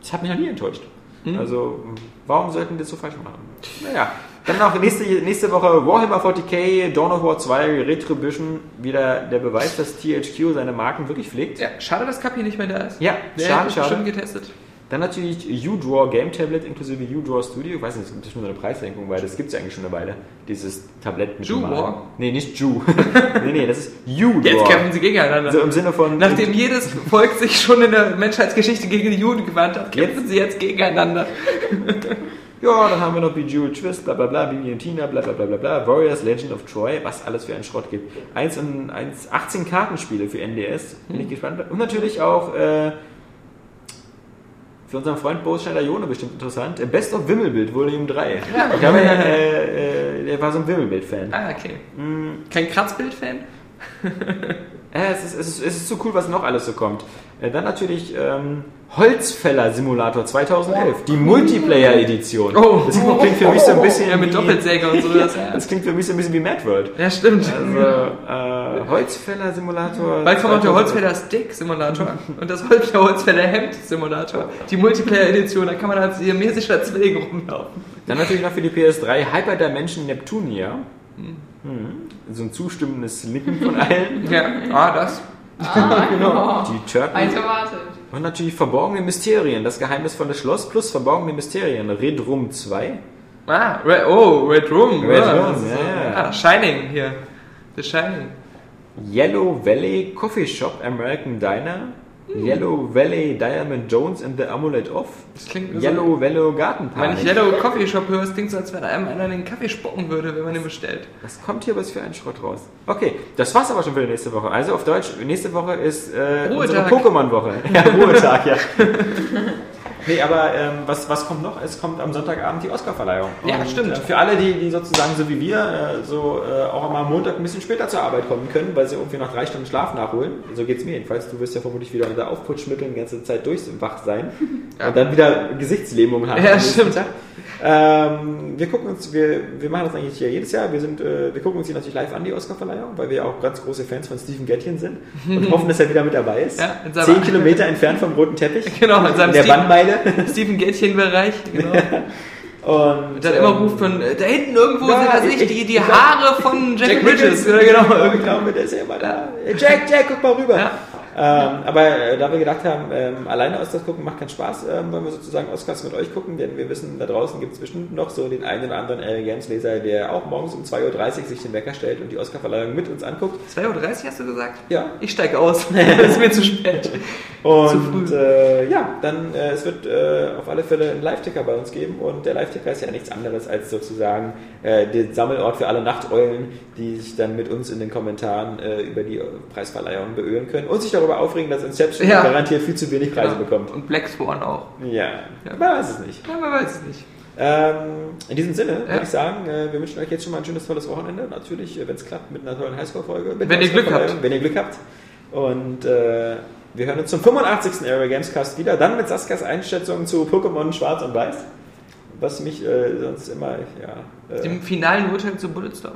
ich habe mich noch nie enttäuscht. Hm? Also warum sollten die das so falsch machen? Naja, dann noch nächste, nächste Woche Warhammer 40k, Dawn of War 2, Retribution. Wieder der Beweis, dass THQ seine Marken wirklich pflegt. Ja, schade, dass Kapi nicht mehr da ist. Ja, Der schade, hat schade. bestimmt getestet. Dann natürlich U-Draw Game Tablet inklusive U-Draw Studio. Ich weiß nicht, es gibt so eine Preissenkung, weil das gibt es ja eigentlich schon eine Weile. Dieses Tablett mit? Malen. Nee, nicht Ju. nee, nee, das ist U-Draw. Jetzt kämpfen sie gegeneinander. Also im Sinne von... Nachdem jedes Volk sich schon in der Menschheitsgeschichte gegen die Juden gewandt hat, kämpfen sie jetzt gegeneinander. Ja, dann haben wir noch Bejeweled Twist, bla bla bla, Bibi und Tina, bla bla bla bla bla, Warriors, Legend of Troy, was alles für einen Schrott gibt. Eins und eins, 18 Kartenspiele für NDS, bin ich gespannt. Und natürlich auch äh, für unseren Freund Bo Schneider Jone bestimmt interessant, Best of Wimmelbild, Volume 3. Ich glaube, äh, äh, der war so ein Wimmelbild-Fan. Ah, okay. Kein Kratzbild-Fan? Äh, es, ist, es, ist, es ist so cool, was noch alles so kommt. Äh, dann natürlich ähm, Holzfäller Simulator 2011, die Multiplayer-Edition. Oh. das klingt für mich so ein bisschen Ja, mit wie- Doppelsäge und so. Das, ja. Das klingt für mich so ein bisschen wie Mad World. ja, stimmt. Also, äh, Holzfäller-Simulator. Bald kommt auch der 2011. Holzfäller Stick-Simulator und das der Holzfäller Hemd-Simulator. Die Multiplayer-Edition, da kann man als siamesischer Zwilling rumlaufen. Dann natürlich noch für die PS3 Hyper Dimension Neptunia. Mhm. So ein zustimmendes Nicken von allen. Ja, ah, das. genau. Die Turkey. Eins erwartet. Und natürlich Verborgene Mysterien, das geheimnisvolle Schloss plus Verborgene Mysterien. Red Rum 2. Ah, Red, oh, Red Room. Red ja, Room, das ist ja, so- ja. Ah, Shining hier. The Shining. Yellow Valley Coffee Shop American Diner. Yellow Valley Diamond Jones and the Amulet of. Das klingt so- Yellow Valley Wenn Gartenpark. ich Yellow Coffee Shop höre, es klingt so, als wenn einem einer in den Kaffee spucken würde, wenn man ihn bestellt. Was kommt hier was für ein Schrott raus? Okay, das war's aber schon für die nächste Woche. Also auf Deutsch, nächste Woche ist äh, unsere. Pokémon-Woche. Ja, Ruhetag, ja. Nee, aber ähm, was, was kommt noch? Es kommt am Sonntagabend die Oscarverleihung. Ja, stimmt. Äh, für alle, die, die sozusagen so wie wir äh, so äh, auch am Montag ein bisschen später zur Arbeit kommen können, weil sie irgendwie noch drei Stunden Schlaf nachholen. So geht's mir jedenfalls. Du wirst ja vermutlich wieder unter Aufputschmitteln die ganze Zeit durchwach sein und dann wieder Gesichtslähmung haben. Ja, stimmt. Tag. Ähm, wir gucken uns, wir, wir machen das eigentlich hier jedes Jahr. Wir sind, äh, wir gucken uns die natürlich live an, die Oscarverleihung, weil wir auch ganz große Fans von Stephen Gätchen sind und hoffen, dass er wieder mit dabei ist. Ja, in Zehn Kilometer entfernt vom roten Teppich. Genau, in seinem der Steve- Bannmeile. Stephen Gätchen-Bereich, genau. Und Und dann immer ruft von, äh, da hinten irgendwo Ja, sind das nicht ich- die, die ich- Haare von Jack, Jack Bridges. Bridges. Ja, genau. Ich glaube, der ist ja immer da. Jack, Jack, guck mal rüber. Ja. Ähm, aber äh, da wir gedacht haben, ähm, alleine Oscars gucken macht keinen Spaß, ähm, wollen wir sozusagen Oscars mit euch gucken, denn wir wissen, da draußen gibt es bestimmt noch so den einen oder anderen L Games Leser, der auch morgens um 2.30 Uhr sich den Wecker stellt und die Oscarverleihung mit uns anguckt. 2.30 Uhr hast du gesagt? Ja. Ich steig aus. das ist mir zu spät. Und. Äh, ja, dann äh, es wird äh, auf alle Fälle einen Live-Ticker bei uns geben und der Live-Ticker ist ja nichts anderes als sozusagen äh, der Sammelort für alle Nachteulen, die sich dann mit uns in den Kommentaren äh, über die Preisverleihung beölen können und sich darüber aufregen, dass Inception Ja. garantiert viel zu wenig Preise bekommt. Und Black Swan auch. Ja, Ja. man weiß es nicht. Ja, man weiß es nicht. Ähm, in diesem Sinne Ja. würde ich sagen, äh, wir wünschen euch jetzt schon mal ein schönes, tolles Wochenende. Natürlich, wenn es klappt, mit einer tollen Highscore-Folge. Wenn ihr Glück habt. Wenn ihr Glück habt. Und äh, wir hören uns zum 85. Area Games Cast wieder. Dann mit Saskas Einschätzung zu Pokémon Schwarz und Weiß. Was mich äh, sonst immer, ja, äh, Dem finalen Urteil zu Bulletstorm.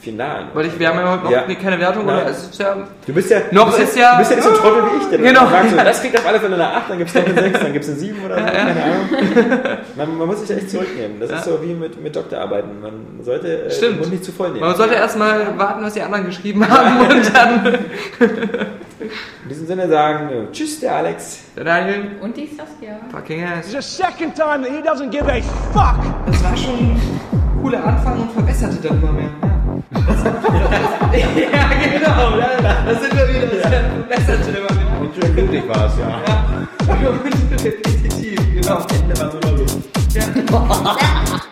Final. Weil ich, wir haben ja heute noch Ja. keine Wertung, oder? Es ist ja, Du bist ja, Noch bist ist ja- Du bist ja nicht so ein Trottel wie ich, der Genau. sagt, so, das kriegt auf alle Fälle eine 8, dann gibt es noch eine 6, dann gibt es eine 7 oder so, keine Ahnung. Man, man muss sich echt zurücknehmen. Das ist so wie mit, mit Doktorarbeiten. Man sollte äh, den Mund nicht zu voll nehmen. man sollte erstmal warten, was die anderen geschrieben haben und dann. In diesem Sinne sagen wir Tschüss, der Alex. Der Daniel, Und die Saskia. fucking ass. It's the second time that he doesn't give a fuck. Das war schon ein cooler Anfang und verbesserte dann immer mehr. Ja, ja genau, da, da sind wir wieder. Das verbesserte immer mehr. Und schön blutig war es, ja. Ja, repetitiv, genau. Ende war nur noch Luft.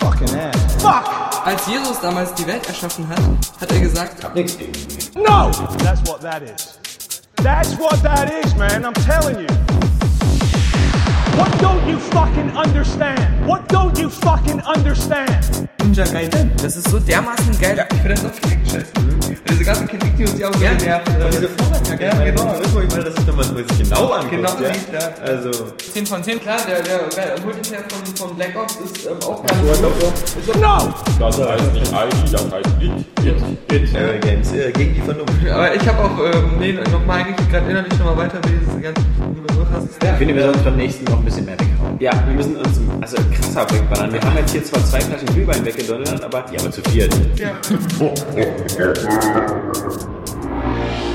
Fucking ass. Fuck. Als Jesus damals die Welt erschaffen hat, hat er gesagt, Hab nichts gegen. No. That's what that is. That's what that is, man. I'm telling you. What don't you fucking understand? What don't you fucking understand? Ninja Gaiden. das ist so dermaßen geil. Ich finde das auch direkt scheiße. Diese ganzen Kritikvideos, die auch so nerven. Und diese Vorwärtskacke. Ja, genau. Irgendwo, ich meine, das ist nochmal, wo man sich genau anguckt. Genau, ja? ja. Also, 10 von 10, klar, der, der, der Multiplayer von, von Black Ops ist ähm, auch ganz gut. No. Das heißt nicht ID, das heißt It. It. It. äh, Games äh, gegen die Vernunft. Aber ich habe auch, ähm, nee, nochmal eigentlich gerade innerlich nochmal weiter, wie diese ganzen Begriffe hast. Ich finde, wir sollten beim nächsten noch bisschen mehr weghauen. Ja, wir müssen uns also krasser wegballern. Wir haben jetzt hier zwar zwei Flaschen Glühwein weggedonnert, aber. Ja, aber zu viert. Ja.